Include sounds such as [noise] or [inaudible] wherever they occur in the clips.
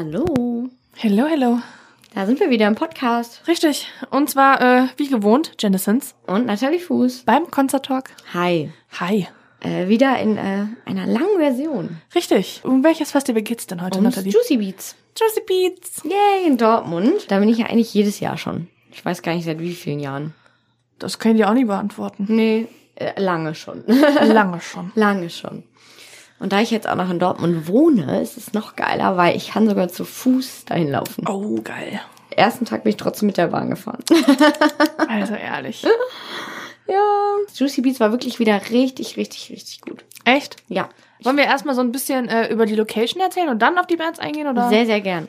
Hallo. Hello, hello. Da sind wir wieder im Podcast. Richtig. Und zwar, äh, wie gewohnt, Jennessens Und Nathalie Fuß. beim Concert Talk. Hi. Hi. Äh, wieder in äh, einer langen Version. Richtig. Um welches Festival geht's denn heute, Ums Nathalie? Juicy Beats. Juicy Beats. Yay, in Dortmund. Da bin ich ja eigentlich jedes Jahr schon. Ich weiß gar nicht seit wie vielen Jahren. Das kann ich dir auch nie beantworten. Nee, äh, lange schon. Lange schon. [laughs] lange schon. Und da ich jetzt auch noch in Dortmund wohne, ist es noch geiler, weil ich kann sogar zu Fuß dahin laufen. Oh, geil. Ersten Tag bin ich trotzdem mit der Bahn gefahren. [laughs] Also ehrlich. [laughs] ja. Juicy Beats war wirklich wieder richtig, richtig, richtig gut. Echt? Ja. Wollen wir erstmal so ein bisschen äh, über die Location erzählen und dann auf die Bands eingehen, oder? Sehr, sehr gern.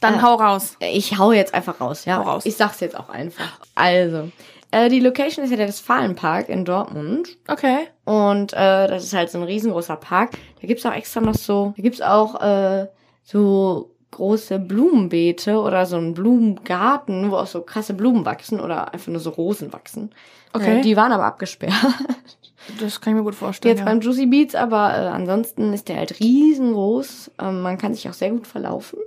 dann äh, hau raus. Ich hau jetzt einfach raus, ja. Hau raus. Ich sag's jetzt auch einfach. Also, äh, die Location ist ja der Westfalenpark in Dortmund. Okay. Und äh, das ist halt so ein riesengroßer Park. Da gibt's auch extra noch so, da gibt's auch äh, so große Blumenbeete oder so einen Blumengarten, wo auch so krasse Blumen wachsen oder einfach nur so Rosen wachsen. Okay. Äh, die waren aber abgesperrt. [laughs] Das kann ich mir gut vorstellen. Jetzt ja. beim Juicy Beats, aber äh, ansonsten ist der halt riesengroß. Ähm, man kann sich auch sehr gut verlaufen.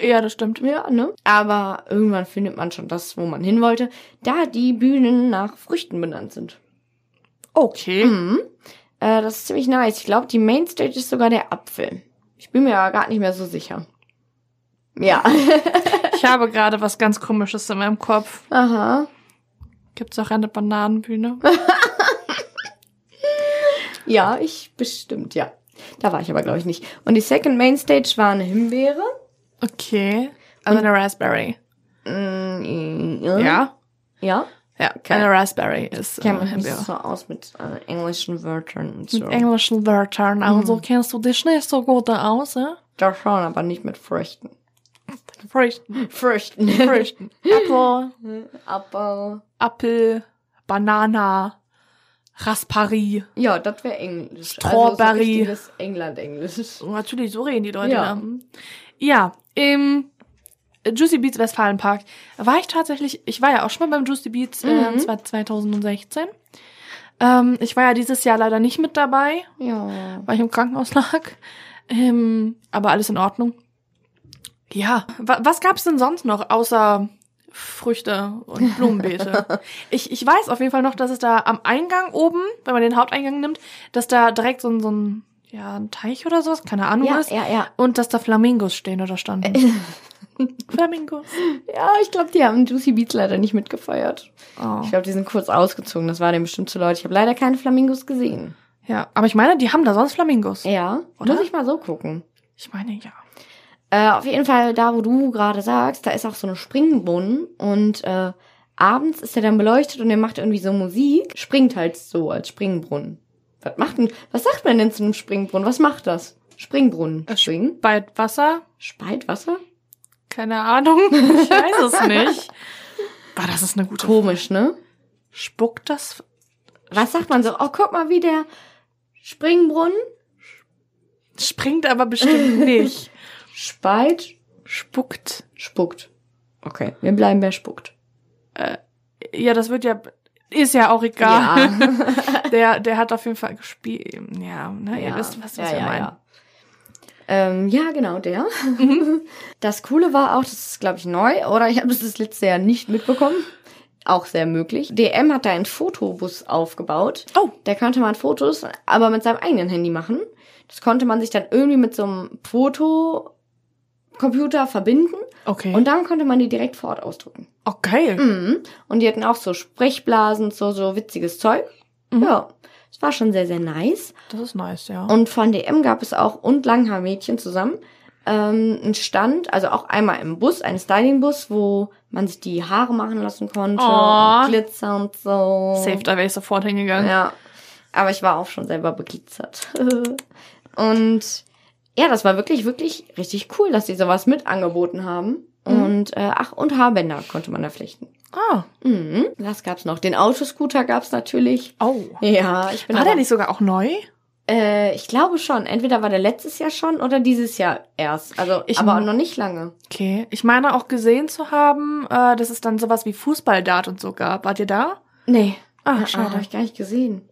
Ja, das stimmt. Ja, ne? Aber irgendwann findet man schon das, wo man hin wollte, da die Bühnen nach Früchten benannt sind. Okay. Mhm. Äh, das ist ziemlich nice. Ich glaube, die Mainstage ist sogar der Apfel. Ich bin mir ja gar nicht mehr so sicher. Ja. [laughs] Ich habe gerade was ganz Komisches in meinem Kopf. Aha. Gibt's auch eine Bananenbühne? [laughs] Ja, ich bestimmt, ja. Da war ich aber, glaube ich, nicht. Und die Second Mainstage war eine Himbeere. Okay. Also eine Raspberry. Mm, Ja? Ja. Ja, eine Raspberry ist Ich kenne mich nicht so aus mit äh, englischen Wörtern und so. Mit englischen Wörtern. Also kennst du dich nicht so gut aus, ja? Da schon, aber nicht mit Früchten. [laughs] Früchten. Früchten. Früchten. Apple, [laughs] Apfel. Apfel, Banana, Raspberry. Ja, das wäre Englisch. Strawberry. Also so England-Englisch. Natürlich, so reden die Leute. Ja. Ja, im Juicy Beats Westfalenpark war ich tatsächlich, ich war ja auch schon mal beim Juicy Beats äh, Mhm. 2016. Ähm, ich war ja dieses Jahr leider nicht mit dabei, Ja. weil ich im Krankenhaus lag. Ähm, aber alles in Ordnung. Ja, wa was gab's denn sonst noch außer Früchte und [laughs] Blumenbeete? ich, ich weiß auf jeden Fall noch, dass es da am Eingang oben, wenn man den Haupteingang nimmt, dass da direkt so ein, so ein, ja, ein Teich oder sowas, keine Ahnung Ja, ist. ja, ja. Und dass da Flamingos stehen oder standen. [laughs] Flamingos. Ja, ich glaube, die haben Juicy Beats leider nicht mitgefeiert. Oh. Ich glaube, die sind kurz ausgezogen. Das war dem bestimmt zu Leute. Ich habe leider keine Flamingos gesehen. Ja, aber ich meine, die haben da sonst Flamingos. Ja, Oder? muss ich mal so gucken. Ich meine, ja. Äh, auf jeden Fall, da wo du gerade sagst, da ist auch so eine Springbrunnen und äh, abends ist er dann beleuchtet und er macht irgendwie so Musik, springt halt so als Springbrunnen. Was macht denn, was sagt man denn zu einem Springbrunnen? Was macht das? Springbrunnen. Äh, Springen? Bei Wasser? Speit Wasser? Keine Ahnung. Ich weiß es nicht. Boah, das ist eine gute Komisch, ne? Spuckt das? Was sagt man so? Oh, guck mal, wie der Springbrunnen Springt aber bestimmt [laughs] nicht. speit, Spuckt. spuckt. Okay, wir bleiben bei spuckt. Ja, das wird ja, ist ja auch egal. Ja. [laughs] Der, der hat auf jeden Fall gespielt. Ja, ne, ihr wisst, was, was ja, wir ja, meinen. ja. Ähm, ja, genau, der. [laughs] Das Coole war auch, das ist, glaube ich, neu, oder ich habe das das letzte Jahr nicht mitbekommen. Auch sehr möglich. DM hat da einen Fotobus aufgebaut. Oh. Da konnte man Fotos, aber mit seinem eigenen Handy machen. Das konnte man sich dann irgendwie mit so einem Fotocomputer verbinden Okay. und dann konnte man die direkt vor Ort ausdrucken. oh, geil. Mhm. Und die hatten auch so Sprechblasen, so, so witziges Zeug. Mhm. Ja. Es war schon sehr, sehr nice. Das ist nice, ja. Und von DM gab es auch und Langhaarmädchen zusammen ähm, einen Stand, also auch einmal im Bus, ein Stylingbus, wo man sich die Haare machen lassen konnte, Aw. und Glitzer und so. Safe, da wäre ich sofort hingegangen. Ja, aber ich war auch schon selber beglitzert. [laughs] und ja, das war wirklich, wirklich richtig cool, dass die sowas mit angeboten haben. Mhm. Und äh, ach, und Haarbänder konnte man da flechten. Ah. Mhm. Was gab's noch? Den Autoscooter gab's natürlich. Oh. Ja, ich bin War aber- der nicht sogar auch neu? äh, ich glaube schon. Entweder war der letztes Jahr schon oder dieses Jahr erst. Also, Ich aber noch nicht lange. Okay. Ich meine auch gesehen zu haben, äh, dass es dann sowas wie Fußballdart und so gab. Wart ihr da? Nee. Ah, Ah, schade. habe ich gar nicht gesehen.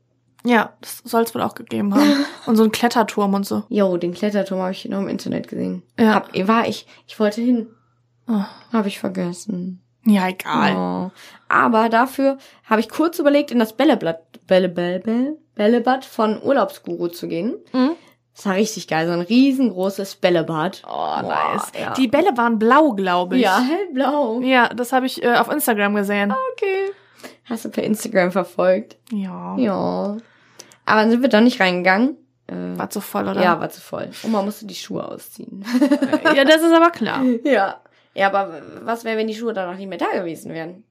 Ja, das soll es wohl auch gegeben haben. [laughs] Und so ein Kletterturm und so. Jo, den Kletterturm habe ich noch im Internet gesehen. Ja. Hab, war ich, ich wollte hin. Oh. Habe ich vergessen. Ja, egal. Oh. Aber dafür habe ich kurz überlegt, in das Bälleblatt, Bälle, Bälle, Bälle, Bällebad von Urlaubsguru zu gehen. Mhm. Das war richtig geil, so ein riesengroßes Bällebad. Oh, Boah, nice. ja. Die Bälle waren blau, glaube ich. Ja, hellblau. Ja, das habe ich äh, auf Instagram gesehen. Okay. Hast du per Instagram verfolgt? Ja. Ja. Aber dann sind wir doch nicht reingegangen. Äh, War zu voll, oder? ja, war zu voll. Und man musste die Schuhe ausziehen. ja, das ist aber klar. [laughs] ja. Ja, aber was wäre, wenn die Schuhe danach nicht mehr da gewesen wären?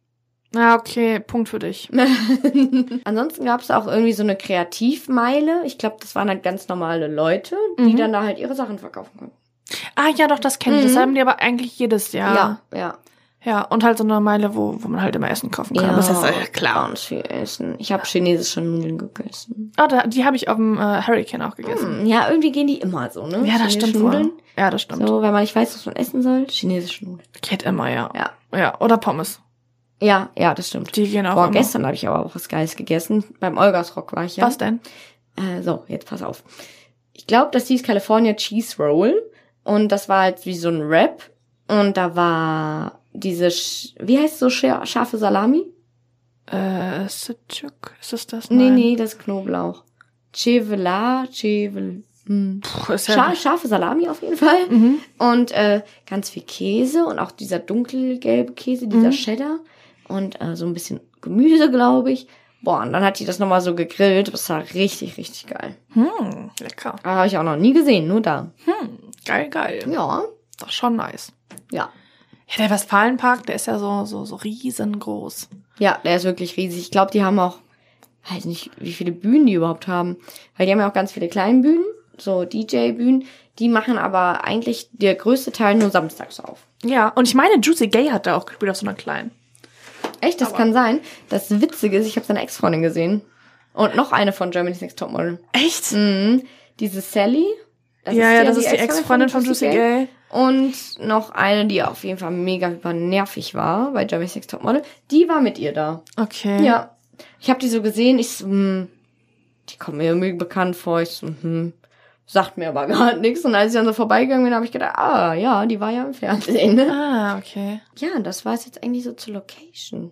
Ja, okay, Punkt für dich. [laughs] Ansonsten gab es auch irgendwie so eine Kreativmeile. Ich glaube, das waren halt ganz normale Leute, die Mhm. dann da halt ihre Sachen verkaufen konnten. Ah, ja, doch, das kenne ich. Das Mhm. haben die aber eigentlich jedes Jahr. Ja, ja. Ja, und halt so eine Meile, wo, wo man halt immer Essen kaufen kann. das ist ja klar. Ganz viel Essen. Ich habe chinesische Nudeln gegessen. Ah, da, die habe ich auf dem äh, Hurricane auch gegessen. Hm, ja, irgendwie gehen die immer so, ne? Ja, das stimmt Nudeln. wohl. Ja, das stimmt. So, wenn man nicht weiß, was man essen soll, chinesische Nudeln. Geht immer, ja. Ja. Ja, oder Pommes. Ja, ja, das stimmt. Die gehen auch Boah, immer. gestern habe ich aber auch was Geiles gegessen. Beim Olgasrock war ich ja. Was denn? Äh, so, jetzt pass auf. Ich glaube, das hieß California Cheese Roll. Und das war halt wie so ein Wrap. Und da war diese, Sch wie heißt so scha- scharfe Salami? Äh, Sucuk, ist das das? Nee, Nein. nee, das ist Knoblauch. Chevela, Chevel. Hm. Puh, ist ja, Scha scharfe Salami auf jeden Fall. Mhm. Und äh, ganz viel Käse und auch dieser dunkelgelbe Käse, dieser Mhm. Cheddar. Und äh, so ein bisschen Gemüse, glaube ich. Boah, und dann hat die das nochmal so gegrillt. Das war richtig, richtig geil. Hm, lecker. Aber habe ich auch noch nie gesehen, nur da. Hm, geil, geil. Ja, Doch schon nice. ja. Ja, der Westfalenpark, der ist ja so, so, so riesengroß. Ja, der ist wirklich riesig. Ich glaube, die haben auch, weiß nicht, wie viele Bühnen die überhaupt haben. Weil die haben ja auch ganz viele kleine Bühnen, so DJ-Bühnen. Die machen aber eigentlich der größte Teil nur samstags auf. Ja, und ich meine, Juicy Gay hat da auch gespielt auf so einer kleinen. Echt, das kann sein. Das Witzige ist, ich habe seine Ex-Freundin gesehen. Und noch eine von Germany's Next Topmodel. Echt? Mhm. Diese Sally. ja, ja, das ist die Ex-Freundin von Juicy Gay. Und noch eine, die auf jeden Fall mega übernervig war bei Germany's Next Topmodel. Die war mit ihr da. Okay. Ja. Ich habe die so gesehen, ich so, hm, die kommt mir irgendwie bekannt vor. Ich so, hm, sagt mir aber [laughs] gar nichts. Und als ich dann so vorbeigegangen bin, habe ich gedacht, ah, ja, die war ja im Fernsehen. Ne? [laughs] Ah, okay. Ja, und das war es jetzt eigentlich so zur Location.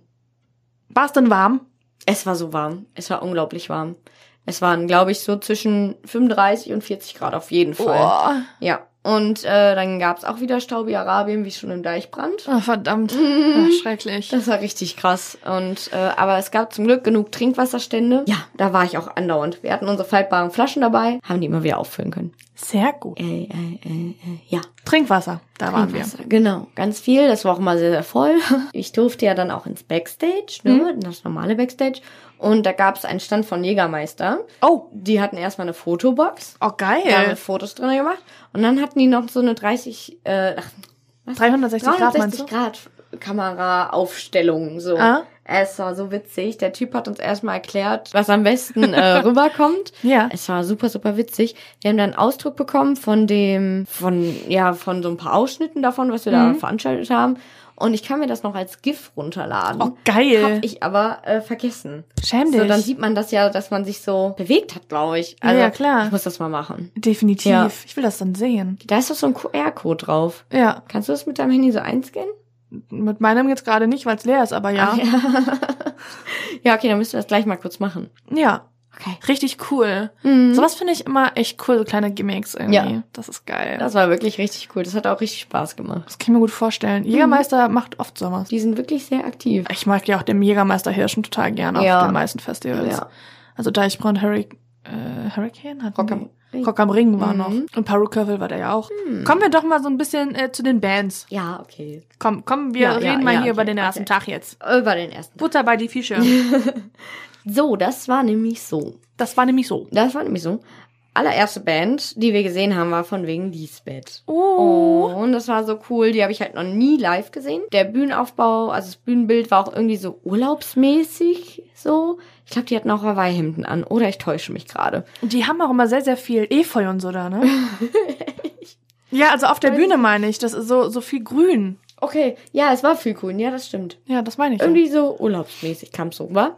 War es denn warm? Es war so warm. Es war unglaublich warm. Es waren, glaube ich, so zwischen 35 und 40 Grad auf jeden Fall. Boah. Ja. Und äh, dann gab's auch wieder Staubi Arabien, wie schon im Deichbrand. Oh, verdammt. Ach, schrecklich. Das war richtig krass. Und äh, aber es gab zum Glück genug Trinkwasserstände. Ja, da war ich auch andauernd. Wir hatten unsere faltbaren Flaschen dabei, haben die immer wieder auffüllen können. Sehr gut. Äh, äh, äh, ja, Trinkwasser, da waren wir. Genau, ganz viel. Das war auch immer sehr, sehr voll. [laughs] Ich durfte ja dann auch ins Backstage, ne, in das normale Backstage. Und da gab's einen Stand von Jägermeister. Oh, Die hatten erstmal eine Fotobox. oh Da haben wir geil. Fotos drin gemacht. Und dann hatten die noch so eine 30, äh, ach, was? 360 Grad meinst 360 du? Grad Kameraaufstellung, so. Ah. Es war so witzig. Der Typ hat uns erstmal erklärt, was am besten äh, [laughs] rüberkommt. Ja. Es war super, super witzig. Wir haben dann einen Ausdruck bekommen von dem, von, ja, von so ein paar Ausschnitten davon, was wir da Mhm. veranstaltet haben. Und ich kann mir das noch als GIF runterladen. Oh, geil. Hab ich aber äh, vergessen. Schäm So, dich. dann sieht man das ja, dass man sich so bewegt hat, glaube ich. Also, Ja, klar. Ich muss das mal machen. Definitiv. Ja. Ich will das dann sehen. Da ist doch so ein QR-Code drauf. Ja. Kannst du das mit deinem Handy so einscannen? Mit meinem jetzt gerade nicht, weil es leer ist, aber ja. Ach, ja. [laughs] ja, okay, dann müssen wir das gleich mal kurz machen. Ja. Okay. Richtig cool. Mhm. Sowas finde ich immer echt cool, so kleine Gimmicks irgendwie. Ja. Das ist geil. Das war wirklich richtig cool. Das hat auch richtig Spaß gemacht. Das kann ich mir gut vorstellen. Jägermeister macht oft sowas. Die sind wirklich sehr aktiv. Ich mag ja auch den Jägermeister Hirschen total gern auf Ja. den meisten Festivals. Ja. Also Deichbrand, Hurri äh, Hurricane hatten Rock am Ring. Rock am Ring war Mhm. noch. Und Perukaville war der ja auch. Kommen wir doch mal so ein bisschen äh, zu den Bands. Ja, okay. Komm, komm, wir Ja, ja, reden mal ja, hier okay, über den ersten okay. Tag jetzt. Über den ersten. Butter bei die Fische. [laughs] So, das war nämlich so. Das war nämlich so. Das war nämlich so. Allererste Band, die wir gesehen haben, war von wegen Lisbeth. Oh. Und das war so cool. Die habe ich halt noch nie live gesehen. Der Bühnenaufbau, also das Bühnenbild war auch irgendwie so urlaubsmäßig so. Ich glaube, die hatten auch Hawaii-Hemden an. Oder ich täusche mich gerade. Und die haben auch immer sehr, sehr viel Efeu und so da, ne? [laughs] ja, also auf der Bühne meine ich. Das ist so, so viel grün. Okay, ja, es war viel cool. Ja, das stimmt. Ja, das meine ich. ja. Irgendwie so urlaubsmäßig kam es so, wa?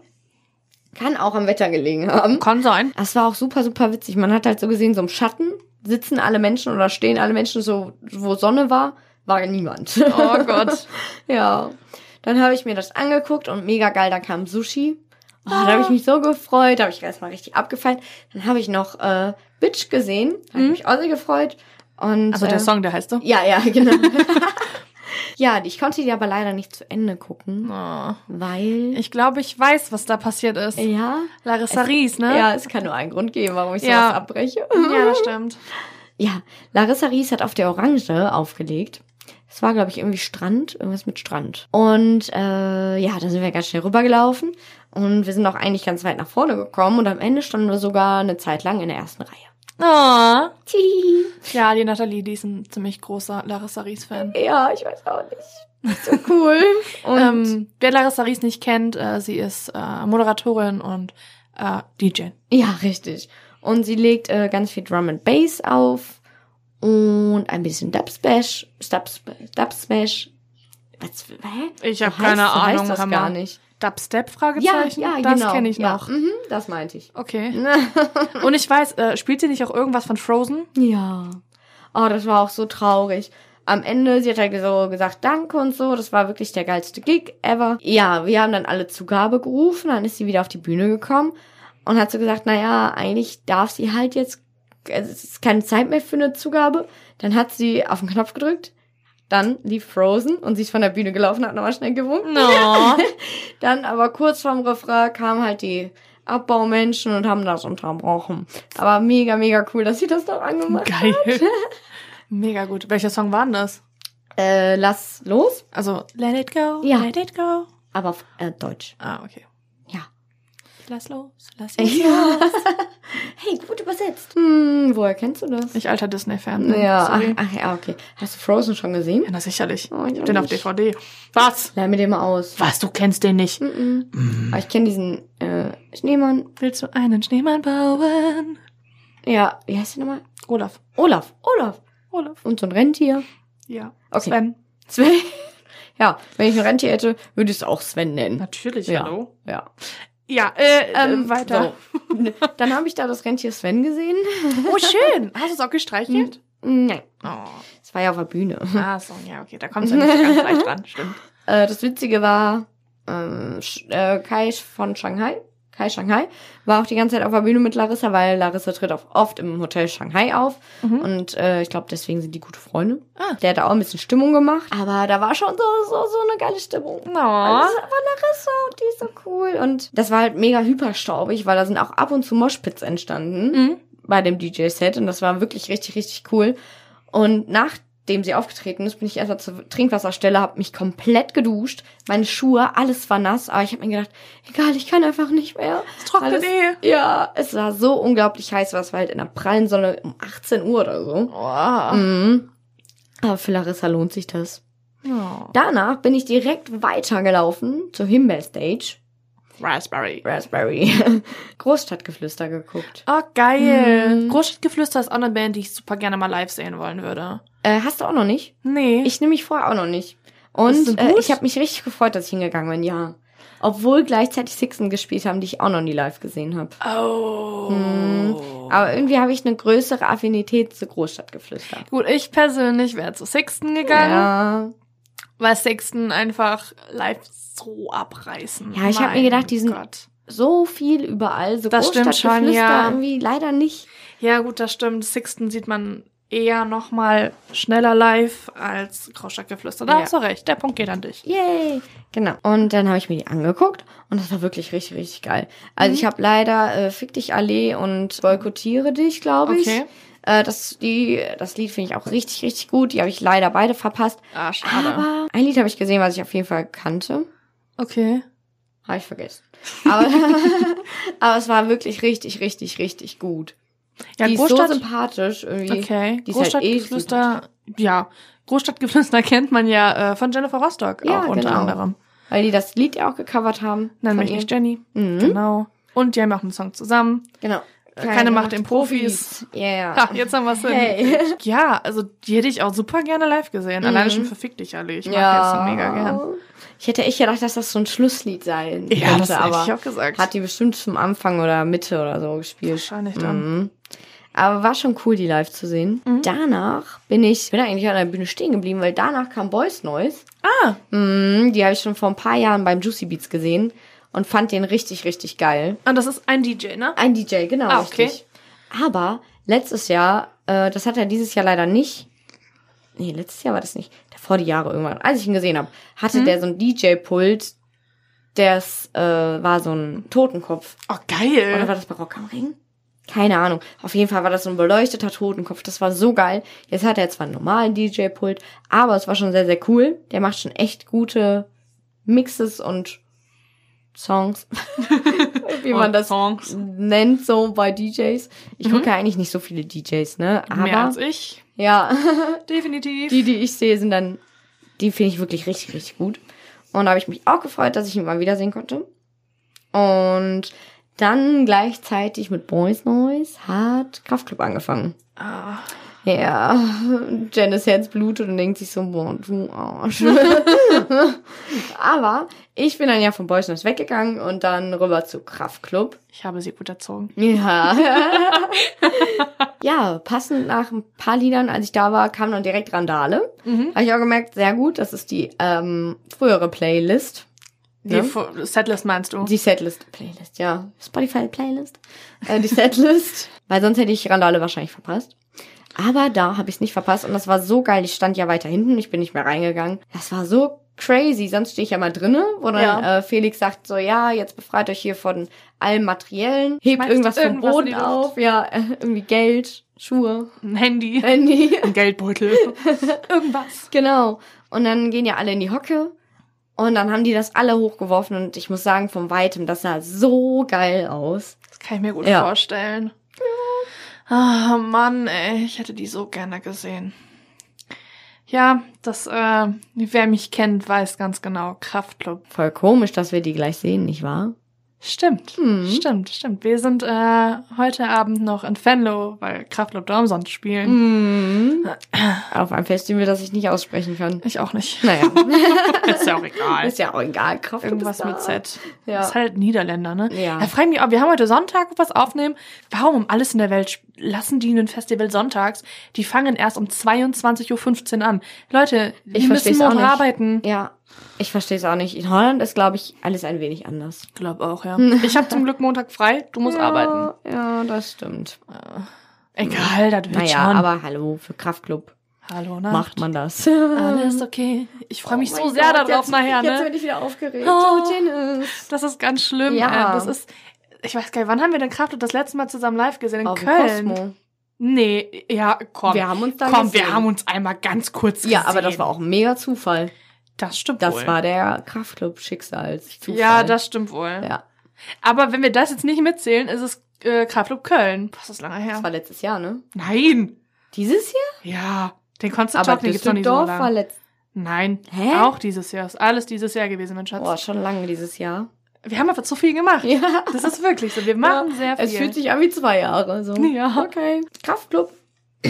Kann auch am Wetter gelegen haben. Kann sein. Das war auch super, super witzig. Man hat halt so gesehen, so im Schatten sitzen alle Menschen oder stehen alle Menschen so, wo Sonne war, war niemand. Oh Gott. [laughs] ja. Dann habe ich mir das angeguckt und mega geil, da kam Sushi. Oh, Da Ah. habe ich mich so gefreut, da habe ich erstmal richtig abgefallen. Dann habe ich noch äh, Bitch gesehen, habe ich mich auch sehr gefreut. Und, Also äh, der Song, der heißt so. Ja, ja, [laughs] genau. [laughs] ja, ich konnte die aber leider nicht zu Ende gucken, Oh. weil... Ich glaube, ich weiß, was da passiert ist. ja, Larissa Ries, ne? ja, es kann nur einen Grund geben, warum ich sowas Ja. abbreche. Ja, das stimmt. [laughs] Ja, Larissa Ries hat auf der Orange aufgelegt. Es war, glaube ich, irgendwie Strand, irgendwas mit Strand. Und äh, ja, da sind wir ganz schnell rübergelaufen. Und wir sind auch eigentlich ganz weit nach vorne gekommen. Und am Ende standen wir sogar eine Zeit lang in der ersten Reihe. Oh. Tschii. Ja, die Nathalie, die ist ein ziemlich großer Larissa Ries-Fan. Ja, ich weiß auch nicht. So cool. [laughs] Und Ähm, wer Larissa Ries nicht kennt, äh, sie ist äh, Moderatorin und äh, DJ. ja, richtig. Und sie legt äh, ganz viel Drum and Bass auf. Und ein bisschen Dubsmash. Dubsmash. Dubsmash. Was, hä? Ich habe heißt- keine so heißt Ahnung, das Hammer. gar nicht. Dubstep? Ja, Fragezeichen? ja, das genau. kenne ich ja, noch. mhm, das meinte ich. Okay. [laughs] Und ich weiß, äh, spielt sie nicht auch irgendwas von Frozen? Ja. Oh, das war auch so traurig. Am Ende, sie hat halt so gesagt, danke und so. Das war wirklich der geilste Gig ever. Ja, wir haben dann alle Zugabe gerufen. Dann ist sie wieder auf die Bühne gekommen und hat so gesagt, naja, eigentlich darf sie halt jetzt, es ist keine Zeit mehr für eine Zugabe. Dann hat sie auf den Knopf gedrückt. Dann lief Frozen und sie ist von der Bühne gelaufen, hat nochmal schnell gewunken. No. [laughs] Dann aber kurz vorm Refrain kamen halt die Abbaumenschen und haben das unterbrochen. Aber mega, mega cool, dass sie das noch angemacht hat. Geil. [laughs] Mega gut. Welcher Song war denn das? Äh, lass los. Also, Let It Go, Ja. Let It Go. Aber auf äh, Deutsch. Ah, okay. Lass los, lass los. Ja. [laughs] hey, gut übersetzt. Hm, woher kennst du das? Ich alter Disney-Fan. ja, ach, ach ja, okay. Hast du Frozen schon gesehen? Ja, na sicherlich. Oh, ich hab den auf. DVD. Was? Leih mir den mal aus. Was, du kennst den nicht? Mhm. Aber ich kenne diesen äh, Schneemann. Willst du einen Schneemann bauen? Ja, wie heißt der nochmal? Olaf. Olaf. Olaf. Olaf. Und so ein Rentier. Ja. Okay. Sven. Sven. [laughs] Ja, wenn ich ein Rentier hätte, würde ich es auch Sven nennen. Natürlich, Ja. hallo. Ja. Ja, äh, Ähm, äh, weiter. So. Dann habe ich da das Rentier Sven gesehen. [laughs] Oh, schön. Hast du es auch gestreichelt? Nein, Oh. es war ja auf der Bühne. Ah, so, ja, okay. Da kommst du [laughs] ja nicht so ganz leicht ran. Stimmt. Äh, das Witzige war, ähm, Sch- äh, Kai von Shanghai, Kai Shanghai, war auch die ganze Zeit auf der Bühne mit Larissa, weil Larissa tritt auch oft im Hotel Shanghai auf. Mhm. Und äh, ich glaube, deswegen sind die gute Freunde. Ah. Der hat da auch ein bisschen Stimmung gemacht. Aber da war schon so, so, so eine geile Stimmung. Das ist aber Larissa und die ist so cool. Und das war halt mega hyperstaubig, weil da sind auch ab und zu Moshpits entstanden Mhm. bei dem DJ-Set. Und das war wirklich richtig, richtig cool. Und nachdem sie aufgetreten ist, bin ich erstmal zur Trinkwasserstelle, habe mich komplett geduscht. Meine Schuhe, alles war nass. Aber ich habe mir gedacht, egal, ich kann einfach nicht mehr. Es trocknet Alles- eh. Ja, es war so unglaublich heiß, es war halt in der prallen Sonne um 18 Uhr oder so. Oh. Mhm. Aber für Larissa lohnt sich das. Oh. Danach bin ich direkt weitergelaufen zur Himbeerstage. Raspberry. Raspberry. [laughs] Großstadtgeflüster geguckt. Oh, geil. Mhm. Großstadtgeflüster ist auch eine Band, die ich super gerne mal live sehen wollen würde. Äh, hast du auch noch nicht? Nee. Ich nehme mich vorher auch noch nicht. Und äh, ich habe mich richtig gefreut, dass ich hingegangen bin, ja. Obwohl gleichzeitig Sixten gespielt haben, die ich auch noch nie live gesehen habe. oh. Mhm. Aber irgendwie habe ich eine größere Affinität zu Großstadtgeflüster. Gut, ich persönlich wäre zu Sixten gegangen, Ja. weil Sixten einfach live so abreißen. Ja, ich hab mir gedacht, die sind- Gott. So viel überall, so Das stimmt schon, Großstadtgeflüster ja. irgendwie leider nicht. Ja, gut, das stimmt. Sixten sieht man eher noch mal schneller live als Großstadtgeflüster. Da Ja. hast du recht. Der Punkt geht an dich. Yay! Genau. Und dann habe ich mir die angeguckt und das war wirklich richtig, richtig geil. Also Mhm. ich habe leider äh, Fick dich Allee und Boykottiere dich, glaube ich. Okay. Äh, das, die, das Lied finde ich auch richtig, richtig gut. Die habe ich leider beide verpasst. Ah, schade. Aber ein Lied habe ich gesehen, was ich auf jeden Fall kannte. okay. Habe ich vergessen. Aber, [laughs] aber es war wirklich richtig, richtig, richtig gut. Ja, die ist so Großstadt. sympathisch irgendwie. okay. Die ist halt eh Großstadtgeflüster. ja. Großstadtgeflüster [laughs] kennt man ja äh, von Jennifer Rostock Ja, auch unter genau. anderem. Weil die das Lied ja auch gecovert haben. Von mich ihr. nicht Jenny. Mhm. Genau. Und die haben auch einen Song zusammen. Genau. Keine Macht den Profis. Ja, ja. Ha, jetzt haben wir es Hey. [laughs] Ja, also die hätte ich auch super gerne live gesehen. Alleine schon für Fick dich alle. Ich mag ja. das so mega gern. Ich hätte echt gedacht, dass das so ein Schlusslied sein Ja, könnte, das hätte aber ich auch gesagt. hat die bestimmt zum Anfang oder Mitte oder so gespielt. Wahrscheinlich dann. Mhm. Aber war schon cool, die live zu sehen. Mhm. Danach bin ich, bin eigentlich an der Bühne stehen geblieben, weil danach kam Boys Noise. Ah, Mhm, die habe ich schon vor ein paar Jahren beim Juicy Beats gesehen und fand den richtig, richtig geil. und das ist ein DJ, ne? Ein DJ, genau, Ah, okay. richtig. Aber letztes Jahr, äh, das hat er dieses Jahr leider nicht. Nee, letztes Jahr war das nicht. Davor die Jahre irgendwann. Als ich ihn gesehen habe, hatte Mhm. der so ein DJ-Pult, das äh, war so ein Totenkopf. Oh, geil. Oder war das Barock am Ring? Keine Ahnung. Auf jeden Fall war das so ein beleuchteter Totenkopf. Das war so geil. Jetzt hat er zwar einen normalen DJ-Pult, aber es war schon sehr, sehr cool. Der macht schon echt gute Mixes und Songs. [laughs] Wie man das Songs. nennt so bei DJs. Ich gucke ja eigentlich nicht so viele DJs, ne? Aber Mehr als ich. ja, [laughs] Definitiv. die, die ich sehe, sind dann, die finde ich wirklich richtig, richtig gut. Und da habe ich mich auch gefreut, dass ich ihn mal wiedersehen konnte. Und dann gleichzeitig mit Boys Noise hat Kraftclub angefangen. ah, Ja, [laughs] Janice Herz blutet und denkt sich so, boah, du Arsch. [laughs] Aber ich bin dann ja von Boys Noise weggegangen und dann rüber zu Kraftclub. ich habe sie gut erzogen. Ja. [laughs] ja, passend nach ein paar Liedern, als ich da war, kam dann direkt Randale. Mhm. Habe ich auch gemerkt, sehr gut, das ist die ähm, frühere Playlist. Die Ne? Setlist meinst du? Die Setlist, Playlist, ja. Spotify Playlist. Äh, die Setlist. [laughs] Weil sonst hätte ich Randale wahrscheinlich verpasst. Aber da habe ich es nicht verpasst und das war so geil. Ich stand ja weiter hinten, ich bin nicht mehr reingegangen. Das war so crazy. Sonst stehe ich ja mal drinnen, wo dann Ja. äh, Felix sagt so, ja, jetzt befreit euch hier von allem Materiellen. Hebt Schmeißt irgendwas vom Boden auf. Ja, äh, irgendwie Geld, Schuhe, Ein Handy. Handy. Ein Geldbeutel. [laughs] Irgendwas. Genau. Und dann gehen ja alle in die Hocke. Und dann haben die das alle hochgeworfen und ich muss sagen, von weitem, das sah so geil aus. Das kann ich mir gut Ja. vorstellen. Ah, Mann, ey, ich hätte die so gerne gesehen. Ja, das, äh, wer mich kennt, weiß ganz genau. Kraftclub. Voll komisch, dass wir die gleich sehen, nicht wahr? Stimmt, Mhm. stimmt, stimmt. Wir sind äh, heute Abend noch in Venlo, weil Kraftclub da umsonst spielen. Mhm. Auf einem Festival, das ich nicht aussprechen kann. Ich auch nicht. Naja, [laughs] Ist ja auch egal. ist ja auch egal. Kraft Irgendwas ist da. mit Z. Ja. Ist halt Niederländer, ne? Ja. Da frage ich mich auch, wir haben heute Sonntag was aufnehmen. Warum um alles in der Welt lassen die ein Festival sonntags? Die fangen erst um 22.15 Uhr an. Leute, die Ich müssen versteh's auch morgen arbeiten. Ja, ich verstehe es auch nicht. In Holland ist, glaube ich, alles ein wenig anders. Ich glaube auch, ja. [laughs] Ich habe zum Glück Montag frei. Du musst arbeiten. Ja, das stimmt. Egal, das wird Naja, schon. aber hallo, für Kraftclub Hallo, ne? macht man das. [laughs] Alles okay. Ich freue mich Oh so sehr Gott, darauf jetzt, nachher, Jetzt ne? bin ich wieder aufgeregt. Oh. Oh, Janice. Das ist ganz schlimm. Ja. Äh, das ist, ich weiß gar nicht, wann haben wir denn Kraftclub das letzte Mal zusammen live gesehen? In Auf dem Köln. Cosmo. Nee, ja, komm. Wir haben uns da Komm, gesehen. wir haben uns einmal ganz kurz gesehen. Ja, aber das war auch ein mega Zufall. Das stimmt Das wohl. war der Kraftclub-Schicksalszufall. ja, das stimmt wohl. Ja, Aber wenn wir das jetzt nicht mitzählen, ist es äh, Kraftclub Köln. Das ist lange her. das war letztes Jahr, ne? Nein. Dieses Jahr? Ja, den Concert Aber Talk, den gibt's noch nicht so Düsseldorf war lange. letztes Nein, Hä? auch dieses Jahr. Ist alles dieses Jahr gewesen, mein Schatz. Boah, schon lange dieses Jahr. Wir haben einfach zu viel gemacht. Ja. Das ist wirklich so. Wir machen Ja, sehr viel. Es fühlt sich an wie zwei Jahre. So. Ja. Okay. Kraftclub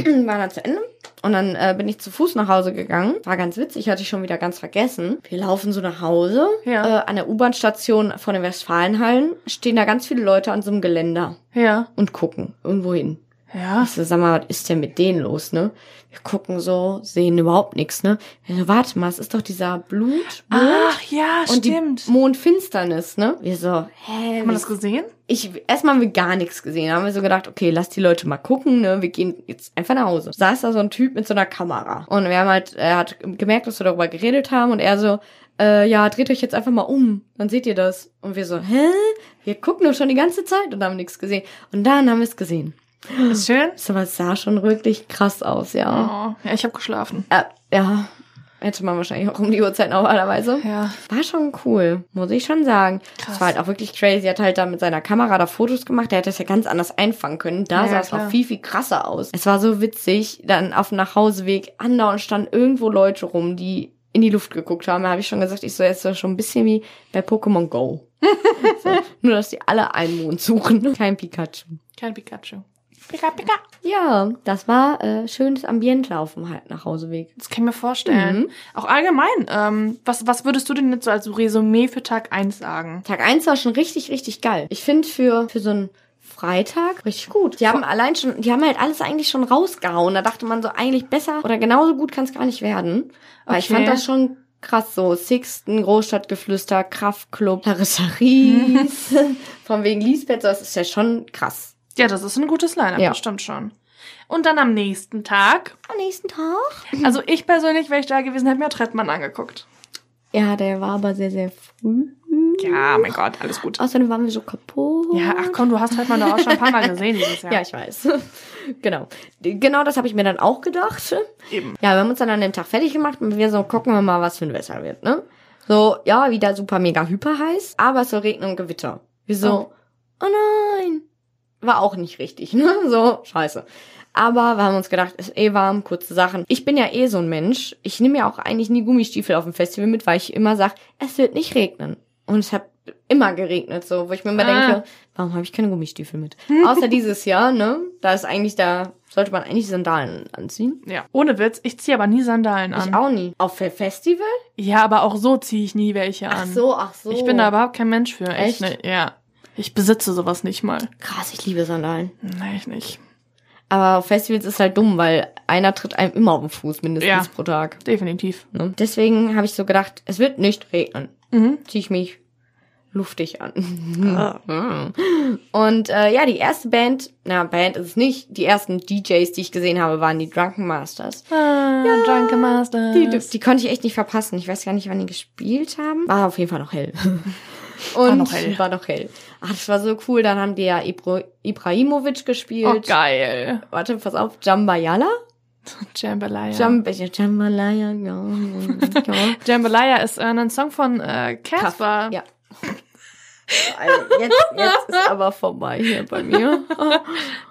[clears throat] war dann zu Ende. Und dann äh, bin ich zu Fuß nach Hause gegangen. War ganz witzig, hatte ich schon wieder ganz vergessen. Wir laufen so nach Hause. Ja. Äh, an der U-Bahn-Station von den Westfalenhallen stehen da ganz viele Leute an so einem Geländer Ja. und gucken irgendwo hin. Ja. Ich so, sag mal, was ist denn mit denen los, ne? Wir gucken so, sehen überhaupt nichts, ne? So, warte mal, es ist doch dieser Blut, Ach ja, und stimmt. die Mondfinsternis, ne? Wir so, hä? Hat man das gesehen? ich erstmal haben wir gar nichts gesehen. Da haben wir so gedacht, okay, lass die Leute mal gucken, ne? Wir gehen jetzt einfach nach Hause. Saß da so ein Typ mit so einer Kamera. Und wir haben halt, er hat gemerkt, dass wir darüber geredet haben und er so, äh, ja, dreht euch jetzt einfach mal um, dann seht ihr das. Und wir so, hä? Wir gucken doch schon die ganze Zeit und haben nichts gesehen. Und dann haben wir es gesehen. Ist schön. So, aber es sah schon wirklich krass aus, ja. Oh, ja, ich habe geschlafen. Äh, ja. Hätte man wahrscheinlich auch um die Uhrzeit normalerweise. Ja. War schon cool, muss ich schon sagen. Krass. Es war halt auch wirklich crazy. Er hat halt da mit seiner Kamera da Fotos gemacht. Der hätte das ja ganz anders einfangen können. Da Ja, sah es noch viel, viel krasser aus. Es war so witzig. Dann auf dem Nachhauseweg andauernd standen irgendwo Leute rum, die in die Luft geguckt haben. Da habe ich schon gesagt, ich so, jetzt das schon ein bisschen wie bei Pokémon Go. [laughs] so, nur, dass die alle einen Mond suchen. Kein Pikachu. Kein Pikachu. Pika, Pika. Ja, das war äh, schönes Ambiente auf dem halt nach Hauseweg. Das kann ich mir vorstellen. Mhm. Auch allgemein, ähm, was, was würdest du denn jetzt so als Resümee für Tag 1 sagen? Tag eins war schon richtig, richtig geil. Ich finde für, für so einen Freitag richtig gut. Die haben allein schon, die haben halt alles eigentlich schon rausgehauen. Da dachte man so, eigentlich besser oder genauso gut kann es gar nicht werden. Aber ich Okay. fand das schon krass so. Sixten, Großstadtgeflüster, Kraftclub, Larissaries. [laughs] Von wegen Lisbeth, so, das ist ja schon krass. Ja, das ist ein gutes Line-Up, Ja. das stimmt schon. Und dann am nächsten Tag, Am nächsten Tag? [laughs] also ich persönlich, wäre ich da gewesen, hätte mir Trettmann angeguckt. Ja, der war aber sehr, sehr früh. Ja, mein Gott, alles gut. Außerdem waren wir so kaputt. Ja, ach komm, du hast Trettmann doch auch schon ein paar Mal gesehen dieses Jahr. [laughs] Ja, ich weiß. [laughs] genau. Genau das habe ich mir dann auch gedacht. Eben. Ja, wir haben uns dann an dem Tag fertig gemacht und wir so, gucken wir mal, was für ein Wetter wird, ne? So, ja, wieder super mega hyper heiß, aber es soll regnen und Gewitter. Wir so, oh, nein. War auch nicht richtig, ne? [laughs] So, scheiße. Aber wir haben uns gedacht, ist eh warm, kurze Sachen. Ich bin ja eh so ein Mensch. Ich nehme ja auch eigentlich nie Gummistiefel auf dem Festival mit, weil ich immer sag, es wird nicht regnen. Und es hat immer geregnet, so, wo ich mir immer Ah. denke, warum habe ich keine Gummistiefel mit? [laughs] Außer dieses Jahr, ne? Da ist eigentlich, da sollte man eigentlich Sandalen anziehen. Ja. Ohne Witz, ich ziehe aber nie Sandalen an. Ich auch nie. Auf Fe- Festival? Ja, aber auch so ziehe ich nie welche an. Ach so, ach so. Ich bin da überhaupt kein Mensch für. Echt? Echt? Ne, ja. Ich besitze sowas nicht mal. Krass, ich liebe Sandalen. Nee, ich nicht. Aber auf Festivals ist halt dumm, weil einer tritt einem immer auf den Fuß, mindestens Ja. pro Tag. Definitiv. Ne? Deswegen habe ich so gedacht, es wird nicht regnen. Mhm. Zieh ich mich luftig an. Ah. [laughs] Und äh, ja, die erste Band, na, Band ist es nicht, die ersten DJs, die ich gesehen habe, waren die Drunken Masters. Ah, Drunken Master. Die, die konnte ich echt nicht verpassen. Ich weiß gar nicht, wann die gespielt haben. War auf jeden Fall noch hell. [laughs] Und noch hell. War noch hell. Ach, das war so cool. Dann haben die ja Ibro Ibrahimovic gespielt. Oh, geil. Warte, pass auf. Jambayala? [laughs] Jambalaya. Jam Jambalaya, ja. ja. [laughs] Jambalaya ist äh, ein Song von äh, Casper. Ja. Also jetzt, [laughs] jetzt ist aber vorbei hier bei mir.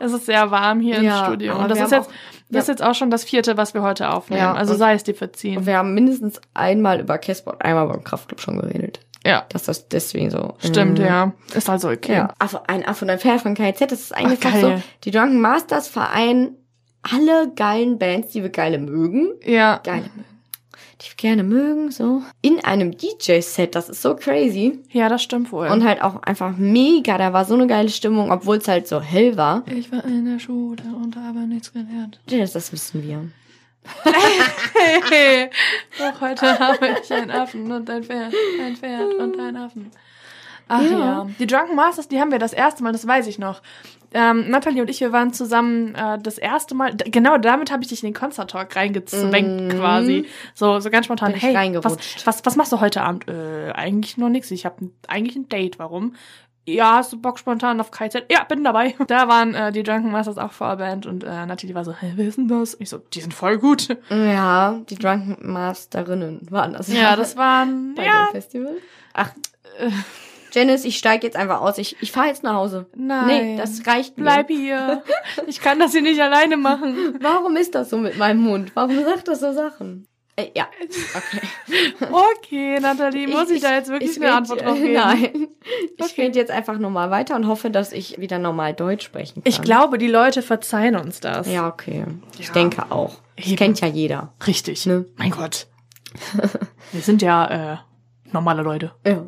Es ist sehr warm hier Ja, im Studio. Und das ist jetzt, auch- das ist jetzt auch schon das vierte, was wir heute aufnehmen. Ja, also sei es dir verziehen. Und wir haben mindestens einmal über Casper und einmal beim Kraftclub schon geredet. Ja. Dass das deswegen so. Stimmt, mm, ja. Ist also okay. Ja, ein Affe und ein Pferd von KIZ, das ist eigentlich Ach, fast so, die Drunken Masters vereinen alle geilen Bands, die wir geile mögen. Ja. Geile mögen. Die wir gerne mögen, so. In einem DJ-Set, das ist so crazy. Ja, das stimmt wohl. Und halt auch einfach mega, da war so eine geile Stimmung, obwohl es halt so hell war. ich war in der Schule und habe nichts gelernt. Das, das wissen wir. Hey, [laughs] doch heute [laughs] habe ich einen Affen und ein Pferd, ein Pferd und einen Affen. Ach ja. Ja. Die Drunken Masters, die haben wir das erste Mal, das weiß ich noch. Ähm, Natalie und ich, wir waren zusammen äh, das erste Mal, genau damit habe ich dich in den Concert Talk reingezwängt Mhm. quasi. So, so ganz spontan, Bin hey, was, was, was machst du heute Abend? Äh, eigentlich noch nichts. Ich habe eigentlich ein Date. Warum? Ja, hast du Bock spontan auf KZ? Ja, bin dabei. [laughs] Da waren äh, die Drunken Masters auch Vorband und äh, Natalie war so, hä, wer ist denn das? Ich so, die sind voll gut. Ja, die Drunken Masterinnen waren das. Ja, das waren, [laughs] bei ja, dem Festival. Ach, äh, Janice, ich steige jetzt einfach aus. Ich, ich fahre jetzt nach Hause. Nein. Nee, das reicht mir. bleib hier. Ich kann das hier nicht alleine machen. [laughs] Warum ist das so mit meinem Mund? Warum sagt das so Sachen? Äh, ja, okay. [laughs] Okay, Natalie, muss ich, da jetzt wirklich eine Antwort drauf geben? Nein. Ich Okay. rede jetzt einfach normal weiter und hoffe, dass ich wieder normal Deutsch sprechen kann. Ich glaube, die Leute verzeihen uns das. Ja, okay. Ich Ja. denke auch. Das Eben. kennt ja jeder. Richtig. Ne? Mein Gott. [laughs] Wir sind ja äh, normale Leute. Ja.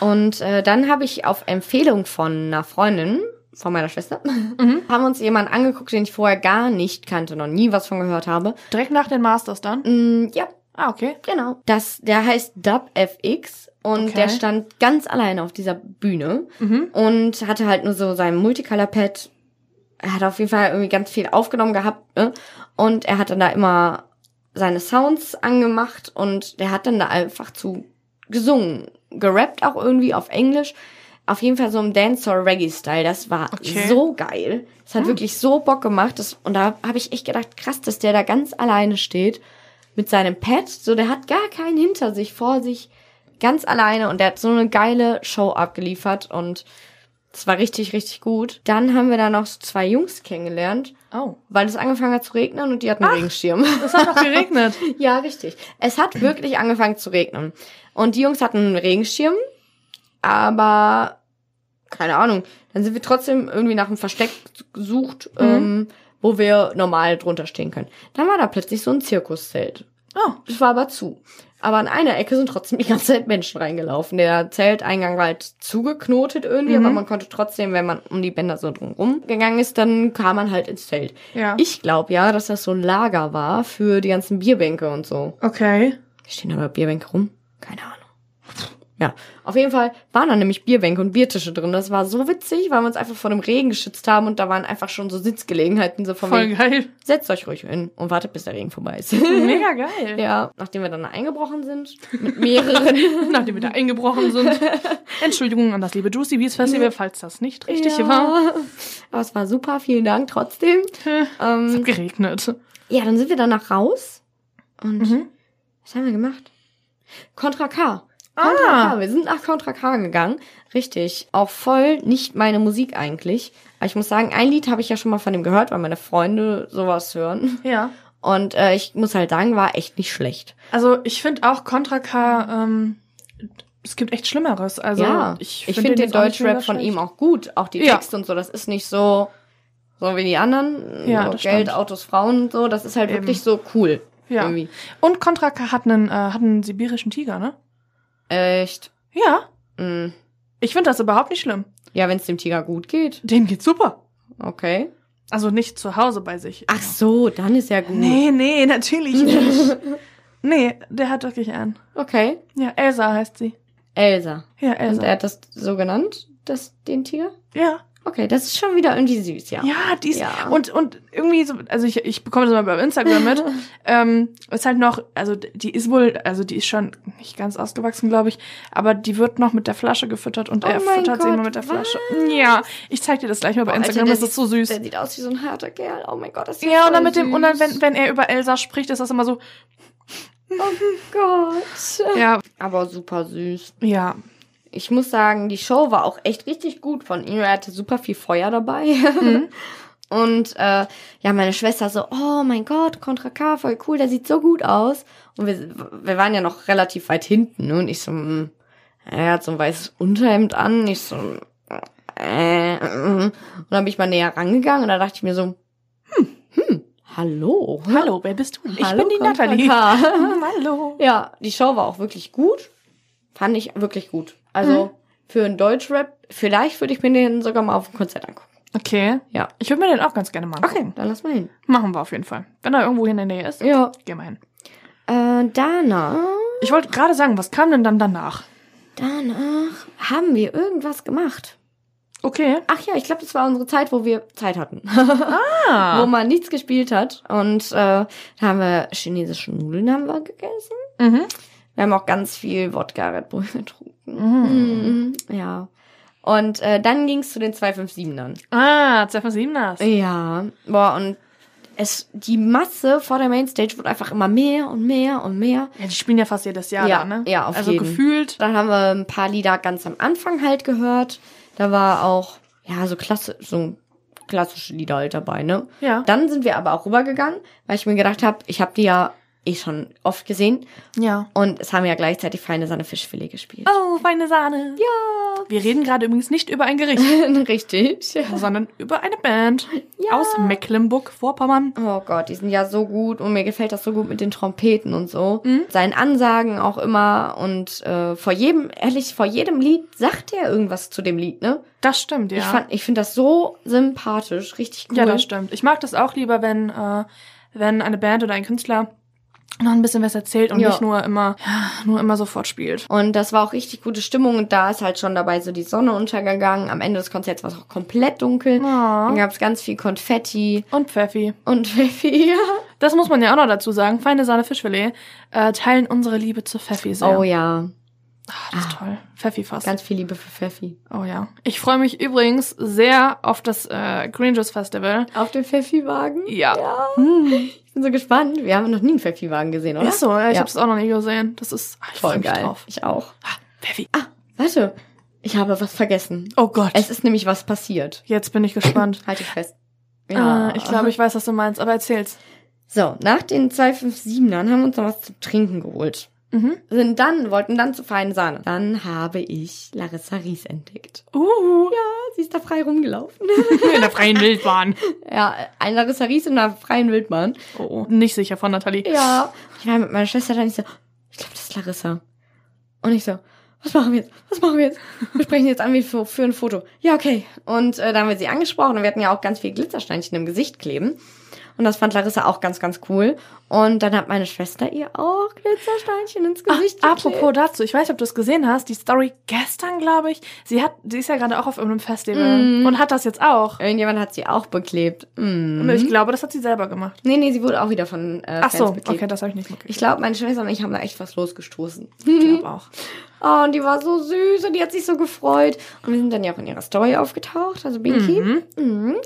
Und äh, dann habe ich auf Empfehlung von einer Freundin, von meiner Schwester, Mhm. [laughs] haben uns jemanden angeguckt, den ich vorher gar nicht kannte, noch nie was von gehört habe. Direkt nach den Masters dann? Mm, ja, Ah, okay. genau. Das, der heißt DubFX und Okay. der stand ganz alleine auf dieser Bühne Mhm. und hatte halt nur so sein Multicolor-Pad. Er hat auf jeden Fall irgendwie ganz viel aufgenommen gehabt, ne? Und er hat dann da immer seine Sounds angemacht und der hat dann da einfach zu gesungen, gerappt auch irgendwie auf Englisch. Auf jeden Fall so im Dancehall-Reggae-Style. Das war Okay. so geil. Es hat Hm. wirklich so Bock gemacht. Das, und da habe ich echt gedacht, krass, dass der da ganz alleine steht mit seinem Pad. So, der hat gar keinen hinter sich, vor sich, ganz alleine. Und der hat so eine geile Show abgeliefert. Und es war richtig, richtig gut. Dann haben wir da noch so zwei Jungs kennengelernt, Oh. weil es angefangen hat zu regnen und die hatten einen Regenschirm. Es hat noch geregnet. [laughs] ja, richtig. Es hat wirklich angefangen zu regnen. Und die Jungs hatten einen Regenschirm aber keine Ahnung. Dann sind wir trotzdem irgendwie nach einem Versteck gesucht, Mhm. ähm, wo wir normal drunter stehen können. Dann war da plötzlich so ein Zirkuszelt. Oh. Das war aber zu. Aber an einer Ecke sind trotzdem die ganze Zeit Menschen reingelaufen. Der Zelteingang war halt zugeknotet irgendwie, Mhm. aber man konnte trotzdem, wenn man um die Bänder so drumherum gegangen ist, dann kam man halt ins Zelt. Ja. Ich glaube ja, dass das so ein Lager war für die ganzen Bierbänke und so. Okay. Stehen aber Bierbänke rum? Keine Ahnung. Ja, auf jeden Fall waren da nämlich Bierbänke und Biertische drin. Das war so witzig, weil wir uns einfach vor dem Regen geschützt haben und da waren einfach schon so Sitzgelegenheiten so von Voll wegen, geil. setzt euch ruhig hin und wartet, bis der Regen vorbei ist. Mega geil. ja, nachdem wir dann eingebrochen sind, mit mehreren. [laughs] Nachdem wir da eingebrochen sind. [laughs] Entschuldigung an das liebe Juicy Beats Festival, falls das nicht richtig war. Aber es war super, vielen Dank trotzdem. Es Ähm, hat geregnet. ja, dann sind wir danach raus und Mhm. was haben wir gemacht? Contra K. Contra Ah. K. Wir sind nach Contra K gegangen. Richtig. Auch voll nicht meine Musik eigentlich. Aber ich muss sagen, ein Lied habe ich ja schon mal von dem gehört, weil meine Freunde sowas hören. Ja. Und äh, ich muss halt sagen, war echt nicht schlecht. Also ich finde auch Contra K, ähm, es gibt echt Schlimmeres. Also ja, ich ich find finde den nicht Deutschrap von ihm auch gut. Auch die Ja. Texte und so. Das ist nicht so, so wie die anderen. Ja, so Geld, stimmt. Autos, Frauen und so. Das ist halt Eben. wirklich so cool. Ja. Irgendwie. Und Contra K hat einen, äh, hat einen sibirischen Tiger, ne? Echt. Ja. Mm. Ich finde das überhaupt nicht schlimm. Ja, wenn es dem Tiger gut geht. Dem geht's super. Okay. Also nicht zu Hause bei sich. Ach so, dann ist ja gut. Nee, nee, natürlich [laughs] nicht. nee, der hat wirklich einen. Okay. Ja, Elsa heißt sie. Elsa. Ja, Und Elsa. er hat das so genannt, das, den Tiger? ja. Okay, das ist schon wieder irgendwie süß, ja. Ja, die ist, Ja. und, und irgendwie so, also ich, ich bekomme das mal bei Instagram mit, [laughs] ähm, ist halt noch, also die ist wohl, also die ist schon nicht ganz ausgewachsen, glaube ich, aber die wird noch mit der Flasche gefüttert und Oh er mein füttert sie Gott, immer mit der Flasche. Ja, ich zeig dir das gleich mal bei Alter, Instagram, der das ist so süß. Der sieht aus wie so ein harter Kerl. Oh mein Gott, das ist Ja, und dann mit dem, und dann, süß. wenn, wenn er über Elsa spricht, ist das immer so, Oh Gott. ja, Aber super süß. ja, Ich muss sagen, die Show war auch echt richtig gut von ihm. Er hatte super viel Feuer dabei. Mhm. [laughs] Und äh, ja, meine Schwester so, oh mein Gott, Contra K, voll cool, der sieht so gut aus. Und wir, wir waren ja noch relativ weit hinten. Ne? Und ich so, mm, er hat so ein weißes Unterhemd an. Ich so, äh, mm. und dann bin ich mal näher rangegangen und da dachte ich mir so, hm, hm, hallo. hallo, wer bist du? Ich Hallo, bin die Contra Natalie. K. [laughs] hallo. Ja, die Show war auch wirklich gut. Fand ich wirklich gut. Also Mhm. für einen Deutschrap, vielleicht würde ich mir den sogar mal auf dem Konzert angucken. Okay. Ja. Ich würde mir den auch ganz gerne angucken. Okay, dann lass mal hin. Machen wir auf jeden Fall. Wenn er irgendwo hier in der Nähe ist, Ja. gehen wir hin. Äh, danach, Ich wollte gerade sagen, was kam denn dann danach? danach haben wir irgendwas gemacht. Okay. Ach ja, ich glaube, das war unsere Zeit, wo wir Zeit hatten. [laughs] Ah. wo man nichts gespielt hat. Und äh, da haben wir chinesische Nudeln haben wir gegessen. Mhm. Wir haben auch ganz viel Wodka Red Bull getrunken. Mhm. Mhm. Ja. Und äh, dann ging's zu den 257ern. Ah, 257ers. Ja, boah, und es, die Masse vor der Mainstage wird einfach immer mehr und mehr und mehr. Ja, die spielen ja fast jedes Jahr Ja, da, ne? ja, auf Also jeden. gefühlt. Dann haben wir ein paar Lieder ganz am Anfang halt gehört. Da war auch, ja, so klasse, so klassische Lieder halt dabei, ne? Ja. Dann sind wir aber auch rübergegangen, weil ich mir gedacht habe, ich habe die ja eh schon oft gesehen. Ja. Und es haben ja gleichzeitig feine Sahne Fischfilet gespielt. Oh, feine Sahne. Ja. Wir reden gerade übrigens nicht über ein Gericht, [laughs] Richtig. sondern über eine Band Ja. aus Mecklenburg-Vorpommern. Oh Gott, die sind ja so gut und mir gefällt das so gut mit den Trompeten und so. Seinen Ansagen auch immer und äh, vor jedem, ehrlich, vor jedem Lied sagt er irgendwas zu dem Lied, ne? Das stimmt, ja. Ich fand, ich finde das so sympathisch, richtig cool. Ja, das stimmt. Ich mag das auch lieber, wenn, äh, wenn eine Band oder ein Künstler noch ein bisschen was erzählt und Ja. nicht nur immer, ja, nur immer sofort spielt. Und das war auch richtig gute Stimmung und da ist halt schon dabei so die Sonne untergegangen. Am Ende des Konzerts war es auch komplett dunkel. Dann Oh. gab es ganz viel Konfetti Und Pfeffi. und Pfeffi. [laughs] Ja. Das muss man ja auch noch dazu sagen. Feine Sahne Fischfilet äh, teilen unsere Liebe zu Pfeffi sehr. Oh ja, Ah, das ist toll. Pfeffi fast. ganz viel Liebe für Pfeffi. oh ja. Ich freue mich übrigens sehr auf das äh, Green Juice Festival. Auf dem Pfeffi-Wagen? Ja. Ja. Hm. Ich bin so gespannt. Wir haben noch nie einen Pfeffi-Wagen gesehen, oder? Ist so, ja, ich Ja. habe es auch noch nie gesehen. Das ist ah, ich Voll mich geil. drauf. Ich auch. Ah, Pfeffi. Warte, ich habe was vergessen. Oh Gott. Es ist nämlich was passiert. Jetzt bin ich gespannt. [clears throat] Halt dich fest. Ah, ich glaube, ich weiß, was du meinst, aber erzähl's. So, nach den 257ern haben wir uns noch was zu trinken geholt. Mhm. Sind dann, wollten dann zu feinen Sahne. Dann habe ich Larissa Ries entdeckt. Uh, Ja, sie ist da frei rumgelaufen. [laughs] in der freien Wildbahn. ja, ein Larissa Ries in einer freien Wildbahn. Oh, nicht sicher von Nathalie. Ja. Ich war mit meiner Schwester dann, ich so, ich glaube, das ist Larissa. Und ich so, was machen wir jetzt? Was machen wir jetzt? Wir sprechen jetzt an wie für, für ein Foto. Ja, okay. Und äh, da haben wir sie angesprochen und wir hatten ja auch ganz viel Glitzersteinchen im Gesicht kleben. Und das fand Larissa auch ganz, ganz cool. Und dann hat meine Schwester ihr auch Glitzersteinchen ins Gesicht Ach, geklebt. apropos dazu, ich weiß nicht, ob du es gesehen hast, die Story gestern, glaube ich. Sie hat, sie ist ja gerade auch auf irgendeinem Festival Mhm. und hat das jetzt auch. Irgendjemand hat sie auch beklebt. Mm. Ich glaube, das hat sie selber gemacht. Nee, nee, sie wurde auch wieder von äh, Ach Fans so, beklebt. okay, das habe ich nicht mitgekriegt. Ich glaube, meine Schwester und ich haben da echt was losgestoßen. Ich glaube auch. [laughs] Oh, und die war so süß und die hat sich so gefreut. Und wir sind dann ja auch in ihrer Story aufgetaucht, also Binky. Mhm. Mhm.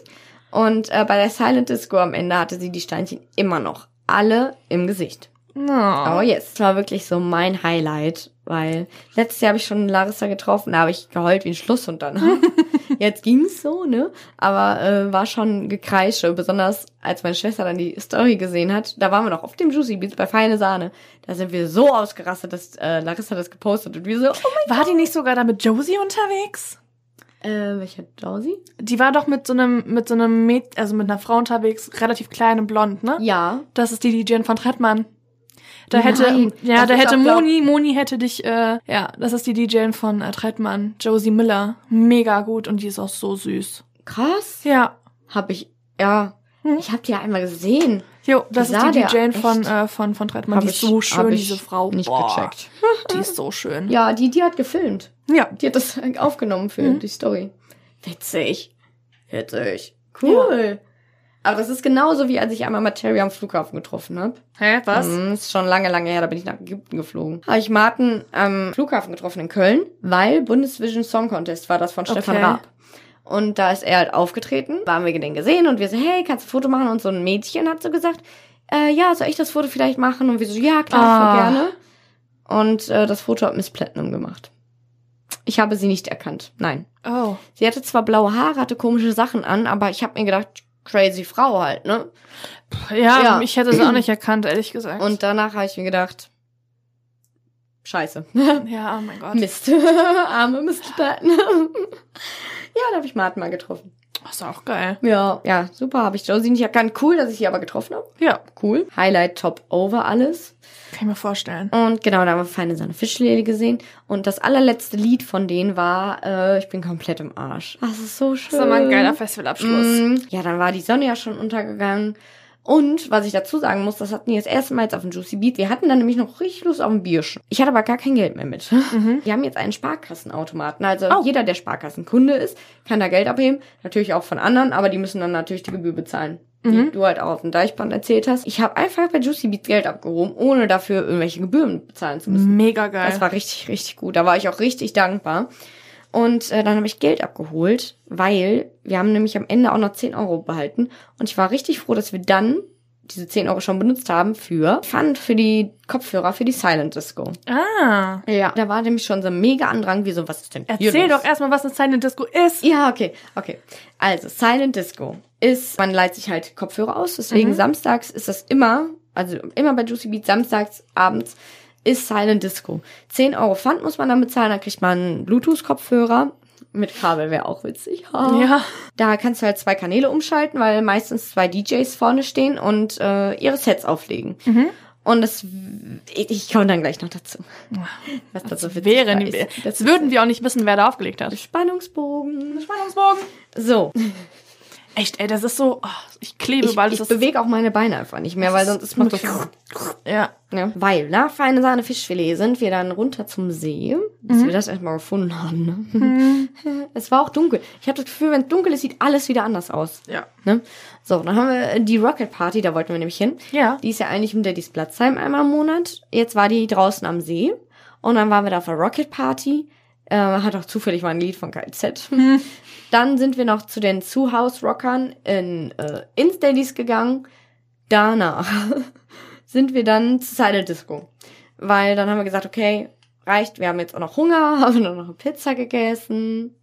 Und äh, bei der Silent Disco am Ende hatte sie die Steinchen immer noch alle im Gesicht. No. Oh yes. Das war wirklich so mein Highlight, weil letztes Jahr habe ich schon Larissa getroffen, da habe ich geheult wie ein Schluss und dann. [laughs] Jetzt ging's so, ne? Aber äh, war schon Gekreische, besonders als meine Schwester dann die Story gesehen hat. Da waren wir noch auf dem Juicy Beats bei Feine Sahne. Da sind wir so ausgerastet, dass äh, Larissa das gepostet und wir so, oh mein War die nicht sogar da mit Josie unterwegs? Äh, welcher Josie? Die war doch mit so einem, mit so einem Mäd also mit einer Frau unterwegs, relativ klein und blond, ne? Ja. Das ist die DJ von Trettmann. Da Nein, hätte, ja, da hätte Moni, Moni hätte dich, äh, ja, das ist die DJ von äh, Trettmann, Josie Miller. Mega gut und die ist auch so süß. Krass. Ja. Hab ich, ja. Hm. Ich hab die ja einmal gesehen. Jo, das ist die DJ von, echt? äh, von, von Trettmann. Hab die ist so schön, diese Frau. Nicht Boah, gecheckt. Die ist so schön. Ja, die, die hat gefilmt. Ja. Die hat das aufgenommen für Mhm. die Story. Witzig. Witzig. Cool. Aber das ist genauso wie als ich einmal Materia am Flughafen getroffen habe. Hä, was? Mhm, ist schon lange, lange her, da bin ich nach Ägypten geflogen. Habe ich Martin am Flughafen getroffen in Köln, weil Bundesvision Song Contest war das von Stefan Okay. Raab. Und da ist er halt aufgetreten, da haben wir den gesehen und wir so, hey, kannst du ein Foto machen? Und so ein Mädchen hat so gesagt, äh, ja, soll ich das Foto vielleicht machen? Und wir so, ja, klar, Ah. voll gerne. Und äh, das Foto hat Miss Platinum gemacht. Ich habe sie nicht erkannt. Nein. Oh. Sie hatte zwar blaue Haare, hatte komische Sachen an, aber ich habe mir gedacht, crazy Frau halt, ne? Ja, Ja. ich hätte sie auch nicht erkannt, ehrlich gesagt. Und danach habe ich mir gedacht, scheiße. ja, oh mein Gott. [laughs] Mist. [laughs] Arme Mist. Ja, da habe ich Martin mal getroffen. Das ist auch geil. Ja, ja, super, habe ich Josie nicht erkannt. Cool, dass ich sie aber getroffen habe. Ja, Cool. Highlight top over alles. kann ich mir vorstellen. Und genau, da haben wir Feine Sahne Fischlele gesehen. Und das allerletzte Lied von denen war, äh, ich bin komplett im Arsch. Das ist so schön. Das ist immer ein geiler Festivalabschluss. Mm, Ja, dann war die Sonne ja schon untergegangen. Und was ich dazu sagen muss, das hatten die das erste Mal jetzt auf dem Juicy Beat. Wir hatten dann nämlich noch richtig Lust auf ein Bierchen. Ich hatte aber gar kein Geld mehr mit. Wir haben jetzt einen Sparkassenautomaten. Also Oh. jeder, der Sparkassenkunde ist, kann da Geld abheben. Natürlich auch von anderen, aber die müssen dann natürlich die Gebühr bezahlen. Die du halt auch auf dem Deichbrand erzählt hast. Ich habe einfach bei Juicy Beat Geld abgehoben, ohne dafür irgendwelche Gebühren bezahlen zu müssen. Mega geil. Das war richtig, richtig gut. Da war ich auch richtig dankbar. Und äh, dann habe ich Geld abgeholt, weil wir haben nämlich am Ende auch noch 10 Euro behalten. Und ich war richtig froh, dass wir dann diese 10 Euro schon benutzt haben für Pfand für die Kopfhörer für die Silent Disco. ah. Ja, da war nämlich schon so ein mega Andrang, wie so, was ist denn hier Erzähl los? doch erstmal, was eine Silent Disco ist. Ja, okay, okay. Also, Silent Disco ist, man leiht sich halt Kopfhörer aus, deswegen Mhm. samstags ist das immer, also immer bei Juicy Beat, samstags abends ist Silent Disco. 10 Euro Pfand muss man dann bezahlen, dann kriegt man einen Bluetooth-Kopfhörer. Mit Kabel wäre auch witzig. Ja. Da kannst du halt zwei Kanäle umschalten, weil meistens zwei DJs vorne stehen und äh, ihre Sets auflegen. Mhm. Und das, ich, ich komme dann gleich noch dazu. Was das so witzig Wäre, ist- das würden wir auch nicht wissen, wer da aufgelegt hat. Spannungsbogen. Spannungsbogen. So, Echt, ey, das ist so, oh, ich klebe ich, überall. ich bewege auch meine Beine einfach nicht mehr, weil sonst ist man so. ja. Ja. Weil nach feine Sahne Fischfilet sind wir dann runter zum See, bis Mhm. wir das erstmal gefunden haben. Ne? [laughs] Es war auch dunkel. Ich habe das Gefühl, wenn es dunkel ist, sieht alles wieder anders aus. Ja. Ne? So, dann haben wir die Rocket Party, da wollten wir nämlich hin. Ja. Die ist ja eigentlich im Daddy's Platzheim einmal im Monat. Jetzt war die draußen am See. Und dann waren wir da auf der Rocket Party. Äh, hat auch zufällig mal ein Lied von KZ. [laughs] Dann sind wir noch zu den Zuhaus-Rockern in, äh, ins Daddy's gegangen. Danach [laughs] sind wir dann zu Silent Disco. Weil dann haben wir gesagt, okay, reicht, wir haben jetzt auch noch Hunger, [laughs] haben dann noch eine Pizza gegessen.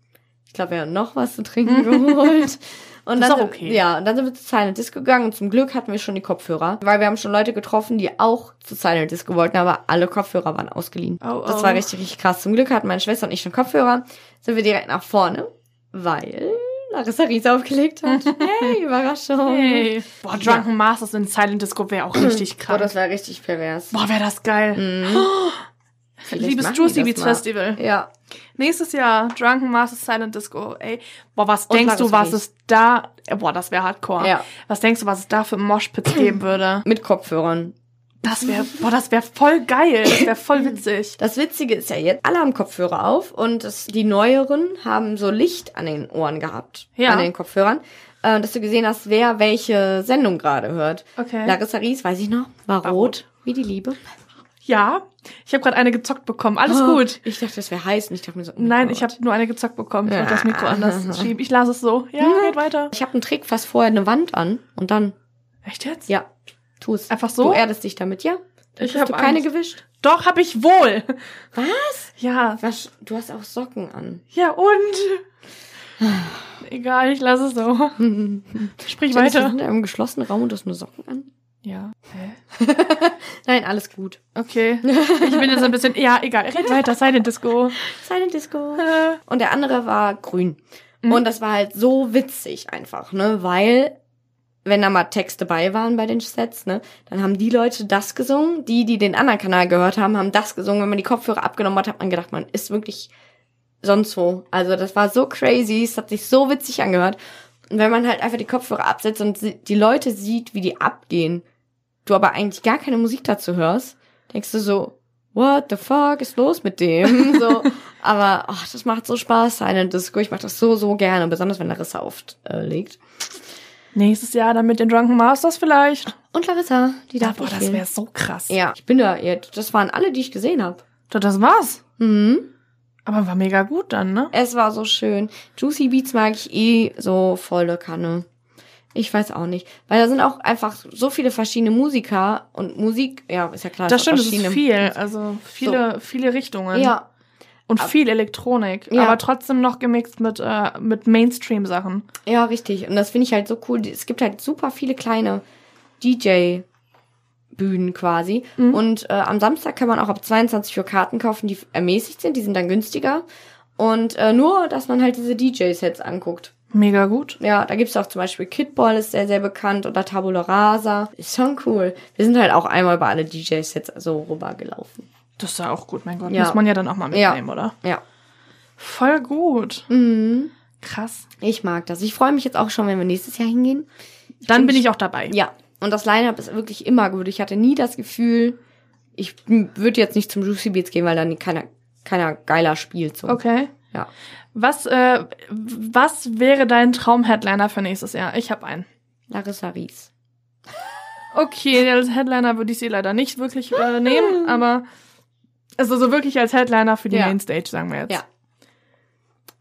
Ich glaube, wir haben noch was zu trinken geholt. Und Das dann, ist auch okay. Ja, und dann sind wir zu Silent Disco gegangen und zum Glück hatten wir schon die Kopfhörer, weil wir haben schon Leute getroffen, die auch zu Silent Disco wollten, aber alle Kopfhörer waren ausgeliehen. Oh, Das oh. war richtig, richtig krass. Zum Glück hatten meine Schwester und ich schon Kopfhörer, sind wir direkt nach vorne, weil Larissa Ries aufgelegt hat. [laughs] Hey, Überraschung. Hey. Boah, Drunken Masters in Silent Disco wäre auch richtig Boah, krass. das war richtig pervers. Boah, wäre das geil. Mhm. [gasps] [gasps] Vielleicht Liebes Juicy Beats. Festival. Ja. Nächstes Jahr Drunken Masters Silent Disco. Ey, boah, was Und denkst du, was es da, boah, das wäre Hardcore. Ja. Was denkst du, was es da für Moshpits geben würde? [clears throat] Mit Kopfhörern. Das wäre, boah, das wäre voll geil. Das wäre voll [clears throat] witzig. Das Witzige ist ja jetzt, alle haben Kopfhörer auf und das, die neueren haben so Licht an den Ohren gehabt. Ja. An den Kopfhörern. Äh, dass du gesehen hast, wer welche Sendung gerade hört. Okay. Larissa Ries, weiß ich noch, war, War rot, wie die Liebe. Ja, ich habe gerade eine gezockt bekommen. Alles Oh, gut. Ich dachte, das wäre heiß und ich dachte mir so, oh Nein, Gott. ich habe nur eine gezockt bekommen. Ich Ja. wollte das Mikro anders [laughs] schieben. Ich lasse es so. Ja, geht weiter. Ich habe einen Trick, fass vorher eine Wand an und dann, Echt jetzt? ja, tu es. Einfach so? Du erdest dich damit, ja? Dann Ich hast hab du keine gewischt. Doch, hab ich wohl. Was? Ja. Was? Du hast auch Socken an. Ja, und? Egal, ich lasse es so. [laughs] Sprich weiter. sind in einem geschlossenen Raum und du hast nur Socken an. Ja. Hä? [laughs] Nein, alles gut. Okay. Ich bin jetzt ein bisschen. Ja, egal. Red weiter. Silent Disco. [laughs] Silent Disco. Und der andere war grün. Mhm. Und das war halt so witzig einfach, ne? Weil, wenn da mal Texte bei waren bei den Sets, ne, dann haben die Leute das gesungen. Die, die den anderen Kanal gehört haben, haben das gesungen. Wenn man die Kopfhörer abgenommen hat, hat man gedacht, man ist wirklich sonst wo. Also das war so crazy. Es hat sich so witzig angehört. Und wenn man halt einfach die Kopfhörer absetzt und die Leute sieht, wie die abgehen, du aber eigentlich gar keine Musik dazu hörst, denkst du so, what the fuck ist los mit dem? [laughs] so, aber ach, das macht so Spaß, Silent Disco. Ich mach das so, so gerne, besonders wenn Larissa auflegt. Äh, legt. nächstes Jahr dann mit den Drunken Masters vielleicht. und Larissa, die Ja, darf boah, nicht das wäre so krass. Ja, ich bin da jetzt. Das waren alle, die ich gesehen habe. Doch, Das war's. Mhm. Aber war mega gut dann, ne? Es war so schön. Juicy Beats mag ich eh so volle Kanne. Ich weiß auch nicht. Weil da sind auch einfach so viele verschiedene Musiker und Musik, ja, ist ja klar. Das stimmt, das ist verschiedene- viel. Also viele, viele Richtungen. Ja, Und Ab- viel Elektronik. Ja. Aber trotzdem noch gemixt mit, äh, mit Mainstream-Sachen. ja, richtig. Und das finde ich halt so cool. Es gibt halt super viele kleine DJ-Bühnen quasi. Mhm. Und äh, am Samstag kann man auch ab 22 Uhr Karten kaufen, die ermäßigt sind. Die sind dann günstiger. Und äh, nur, dass man halt diese DJ-Sets anguckt. Mega gut. Ja, da gibt's auch zum Beispiel Kidball, ist sehr, sehr bekannt. Oder Tabula Rasa. Ist schon cool. Wir sind halt auch einmal über alle DJ-Sets so rübergelaufen. Das ist ja auch gut, mein Gott. Ja. Muss man ja dann auch mal Ja. mitnehmen, oder? Ja. Voll gut. Mhm. Krass. Ich mag das. Ich freue mich jetzt auch schon, wenn wir nächstes Jahr hingehen. Dann bin ich auch dabei. Ja. Und das Line-Up ist wirklich immer gut. Ich hatte nie das Gefühl, ich würde jetzt nicht zum Juicy Beats gehen, weil dann keiner, keiner geiler spielt. So. Okay. Ja. Was, äh, was wäre dein Traum-Headliner für nächstes Jahr? Ich habe einen. Larissa Ries. Okay, als Headliner würde ich sie leider nicht wirklich äh, nehmen, [laughs] aber also so wirklich als Headliner für die Ja. Mainstage, sagen wir jetzt. Ja.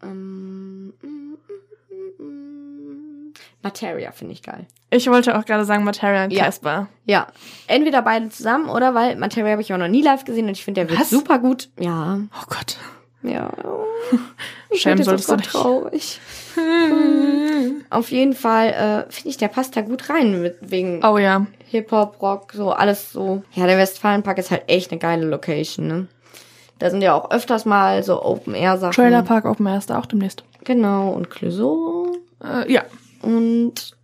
Ähm, mm, mm, mm. Materia finde ich geil. Ich wollte auch gerade sagen Materia und Ja. Casper. Ja. Entweder beide zusammen oder weil Materia habe ich auch noch nie live gesehen und ich finde, der wird super gut. Ja. Oh Gott. Ja. [laughs] Schämen solltest du so dich. traurig. [laughs] Auf jeden Fall äh, finde ich, der passt da gut rein mit, wegen Oh ja. Hip-Hop, Rock, so alles so. Ja, der Westfalenpark ist halt echt eine geile Location, ne? Da sind ja auch öfters mal so Open-Air-Sachen. Trailer Park Open Air ist da auch demnächst. Genau, und Clouseau Äh, ja, und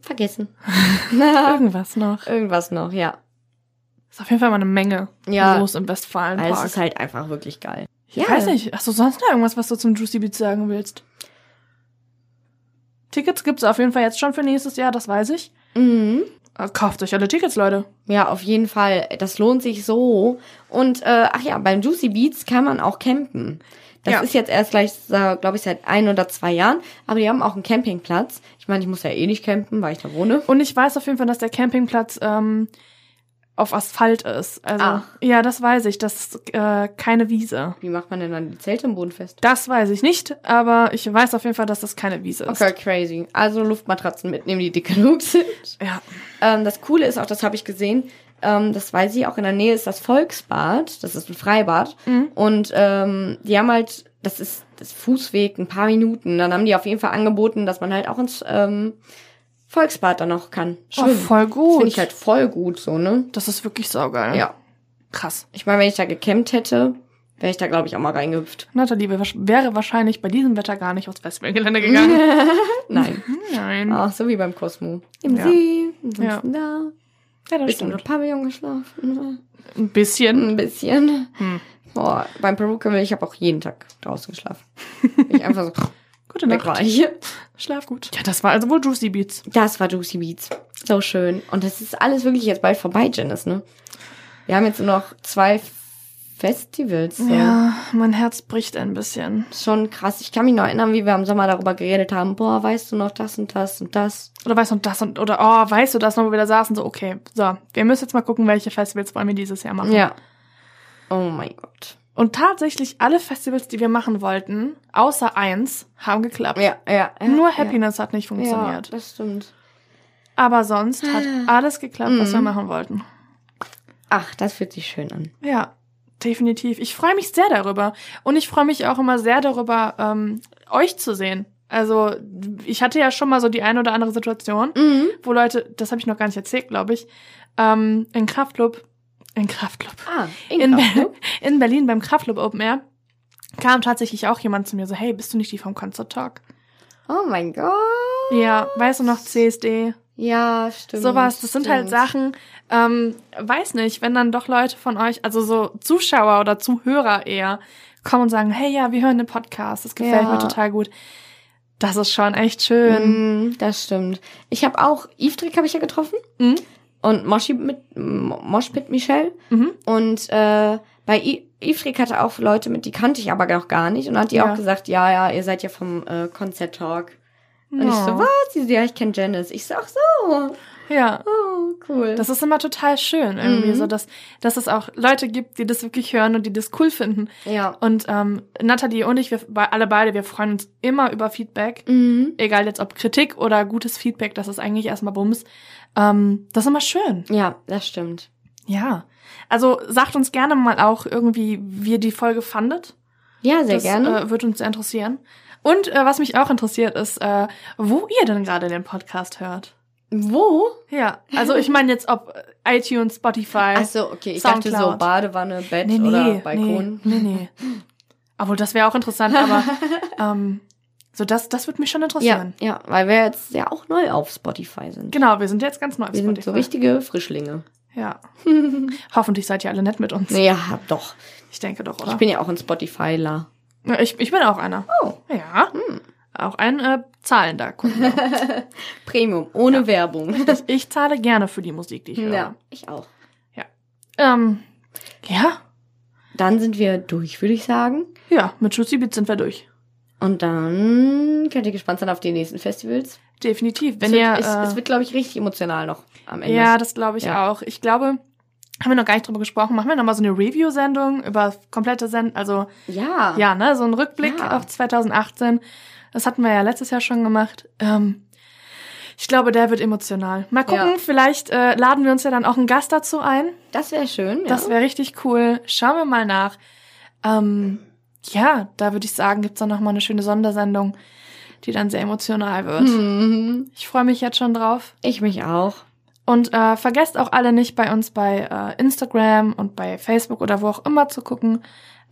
vergessen. [laughs] irgendwas noch. Irgendwas noch, ja. Ist auf jeden Fall mal eine Menge Ja. los im Weil Westfalenpark. es ist halt einfach wirklich geil. Ich weiß nicht. Hast du sonst noch irgendwas, was du zum Juicy Beats sagen willst? Tickets gibt's auf jeden Fall jetzt schon für nächstes Jahr, das weiß ich. Mhm. Äh, Kauft euch alle Tickets, Leute. Ja, auf jeden Fall. Das lohnt sich so. Und äh, ach ja, beim Juicy Beats kann man auch campen. Das Ja. ist jetzt erst gleich, glaube ich, seit ein oder zwei Jahren. Aber die haben auch einen Campingplatz. Ich meine, ich muss ja eh nicht campen, weil ich da wohne. Und ich weiß auf jeden Fall, dass der Campingplatz ähm, auf Asphalt ist. Also Ach. ja, das weiß ich. Das ist äh, keine Wiese. Wie macht man denn dann die Zelte im Boden fest? Das weiß ich nicht, aber ich weiß auf jeden Fall, dass das keine Wiese ist. Okay, crazy. Also Luftmatratzen mitnehmen, die dick genug sind. Ja. Ähm, das Coole ist auch, das habe ich gesehen, ähm, das weiß ich, auch in der Nähe ist das Volksbad. Das ist ein Freibad. Mhm. Und ähm, die haben halt das ist das Fußweg, ein paar Minuten. Dann haben die auf jeden Fall angeboten, dass man halt auch ins ähm, Volksbad dann noch kann. Oh, voll gut. finde ich halt voll gut so, ne? das ist wirklich saugeil. Ja. Krass. Ich meine, wenn ich da gecampt hätte, wäre ich da, glaube ich, auch mal reingehüpft. Nathalie wär- wäre wahrscheinlich bei diesem Wetter gar nicht aufs Festivalgelände gegangen. [laughs] Nein. Nein. Auch so wie beim Cosmo. Im Ja. See, ansonsten da. Ja, das Bisschen im stimmt. Pavillon geschlafen. Ein bisschen. Ein bisschen. Hm. Boah, beim Peruke ich habe auch jeden Tag draußen geschlafen. ich einfach so Gute weg Nacht. war ich. [laughs] Schlaf gut. Ja, das war also wohl Juicy Beats. Das war Juicy Beats. So schön. Und das ist alles wirklich jetzt bald vorbei, Janice, ne? Wir haben jetzt nur noch zwei Festivals. So. Ja, mein Herz bricht ein bisschen. Schon krass. Ich kann mich noch erinnern, wie wir im Sommer darüber geredet haben. Boah, weißt du noch das und das und das? Oder weißt du das und oder oh, weißt du das noch, wo wir da saßen so okay, so, wir müssen jetzt mal gucken, welche Festivals wollen wir dieses Jahr machen. Ja. Oh mein Gott. Und tatsächlich alle Festivals, die wir machen wollten, außer eins, haben geklappt. Ja, ja. ja Nur ja. Happiness hat nicht Ja, funktioniert. das stimmt. Aber sonst hat alles geklappt, was wir Mhm. machen wollten. Ach, das fühlt sich schön an. Ja, definitiv. Ich freue mich sehr darüber. Und ich freue mich auch immer sehr darüber, ähm, euch zu sehen. Also, ich hatte ja schon mal so die eine oder andere Situation, Mhm. wo Leute, das habe ich noch gar nicht erzählt, glaube ich, ähm, in Kraftclub, in Kraftclub, Ah, in, Kraft, Ber [laughs] in Berlin beim Kraftclub Open Air, kam tatsächlich auch jemand zu mir so, hey, bist du nicht die vom Concert Talk? Oh mein Gott. Ja, weißt du noch CSD? Ja, stimmt. Sowas, das sind halt stimmt. Sachen, ähm, weiß nicht, wenn dann doch Leute von euch, also so Zuschauer oder Zuhörer eher, kommen und sagen, hey, ja, wir hören den Podcast, das gefällt Ja. mir total gut. Das ist schon echt schön. Mm, das stimmt. Ich habe auch, Yves habe ich ja getroffen. Mhm. Und Moshi mit, Mo- Mosh mit Michelle. Mhm. Und äh, bei I- Yves hatte auch Leute mit, die kannte ich aber noch gar nicht. Und hat die Ja. auch gesagt, ja, ja, ihr seid ja vom äh, Concert Talk. Und ich so, Oh. was? Sie so, ja, ich kenne Janice. Ich so, ach so. Ja. Oh, cool. Das ist immer total schön, irgendwie, Mhm. so dass, dass es auch Leute gibt, die das wirklich hören und die das cool finden. ja. Und ähm, Nathalie und ich, wir alle beide, wir freuen uns immer über Feedback. Mhm. Egal jetzt ob Kritik oder gutes Feedback, das ist eigentlich erstmal Bums. Ähm, das ist immer schön. Ja, das stimmt. Ja. Also sagt uns gerne mal auch irgendwie, wie ihr die Folge fandet. Ja, sehr das gerne. Äh, würde uns sehr interessieren. Und äh, was mich auch interessiert, ist, äh, wo ihr denn gerade den Podcast hört. Wo? Ja, also ich meine jetzt ob äh, iTunes, Spotify. Ach so, okay. Ich dachte so Soundcloud. Badewanne, Bett nee, nee, oder Balkon. nee, nee, nee. [laughs] Obwohl, das wäre auch interessant, aber [laughs] ähm, so das, das würde mich schon Ja, interessieren. ja, weil wir jetzt ja auch neu auf Spotify sind. Genau, wir sind jetzt ganz neu auf Wir sind Spotify. so richtige Frischlinge. Ja. [laughs] Hoffentlich seid ihr alle nett mit uns. Ja, doch. Ich denke doch, Ich oder? bin ja auch ein Spotifyler. Ja, ich, ich bin auch einer. Oh. Ja. Auch ein äh, zahlender Kunde. [laughs] Premium, ohne Werbung. ich, zahle gerne für die Musik, die ich höre. Ja, ich auch. Ähm, ja, Dann sind wir durch, würde ich sagen. ja, mit Juicy Beats sind wir durch. Und dann könnt ihr gespannt sein auf die nächsten Festivals. Definitiv. Wenn es ihr, wird, es, äh, es wird, glaube ich, richtig emotional noch am Ende. ja, das glaube ich Ja. auch. Ich glaube, haben wir noch gar nicht drüber gesprochen. Machen wir noch mal so eine Review-Sendung über komplette Send, also ja. ja, ne, so ein Rückblick Ja. auf 2018. Das hatten wir ja letztes Jahr schon gemacht. Ähm, ich glaube, der wird emotional. Mal gucken, Ja. vielleicht äh, laden wir uns ja dann auch einen Gast dazu ein. Das wäre schön. Ja. Das wäre richtig cool. Schauen wir mal nach. Ähm, ja, da würde ich sagen, gibt's dann noch mal eine schöne Sondersendung, die dann sehr emotional wird. Mhm. Ich freue mich jetzt schon drauf. Ich mich auch. Und äh, vergesst auch alle nicht bei uns bei äh, Instagram und bei Facebook oder wo auch immer zu gucken.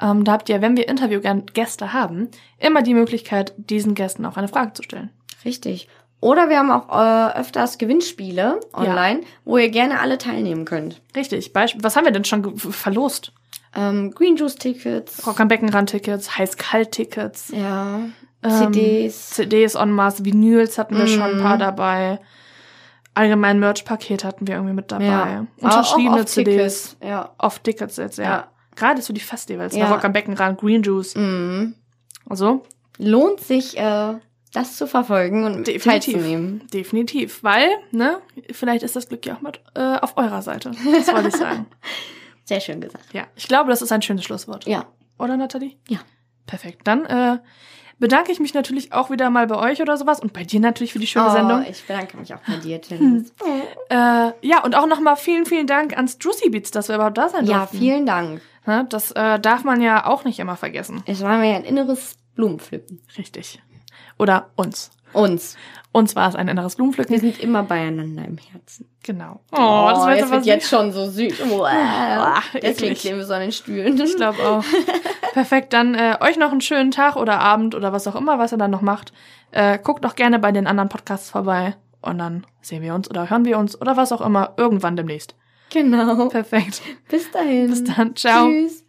Ähm, da habt ihr, wenn wir Interviewgäste haben, immer die Möglichkeit, diesen Gästen auch eine Frage zu stellen. Richtig. Oder wir haben auch äh, öfters Gewinnspiele online, wo ihr gerne alle teilnehmen könnt. Richtig. Beispiel, was haben wir denn schon verlost? Ähm, Green Juice Tickets. Rock am Beckenrand-Tickets, Heiß-Kalt-Tickets, Ja. Ähm, CDs. CDs en masse, Vinyls hatten wir schon ein Mhm. paar dabei. Allgemein Merch-Paket hatten wir irgendwie mit dabei. ja. Unterschriebene CDs. Tickets. Ja. Off-Tickets jetzt, ja. Ja. Gerade so die Festivals, Ja. Rock am Beckenrand, Green Juice. Mhm. Also, Lohnt sich, äh, das zu verfolgen und Definitiv. teilzunehmen. definitiv. Weil, ne, vielleicht ist das Glück ja auch mit äh, auf eurer Seite. Das wollte ich sagen. [laughs] Sehr schön gesagt. Ja, ich glaube, das ist ein schönes Schlusswort. Ja. Oder, Nathalie? Ja. Perfekt. Dann äh, bedanke ich mich natürlich auch wieder mal bei euch oder sowas und bei dir natürlich für die schöne oh, Sendung. Ich bedanke mich auch bei dir, [laughs] Tim. Äh, ja, und auch nochmal vielen, vielen Dank ans Juicy Beats, dass wir überhaupt da sein Ja, durften. vielen Dank. Das äh, darf man ja auch nicht immer vergessen. Es war mir ein inneres Blumenpflücken. Richtig. Oder uns. Uns. Uns war es ein inneres Blumenpflücken. Wir sind immer beieinander im Herzen. Genau. Oh, das wird es aber wird jetzt schon so süß. Wow. Deswegen kleben wir so an den Stühlen. Ich glaube [laughs] auch. Perfekt, dann äh, euch noch einen schönen Tag oder Abend oder was auch immer, was ihr dann noch macht. Äh, guckt doch gerne bei den anderen Podcasts vorbei und dann sehen wir uns oder hören wir uns oder was auch immer irgendwann demnächst. Genau. Perfekt. Bis dahin. Bis dann. Ciao. Tschüss.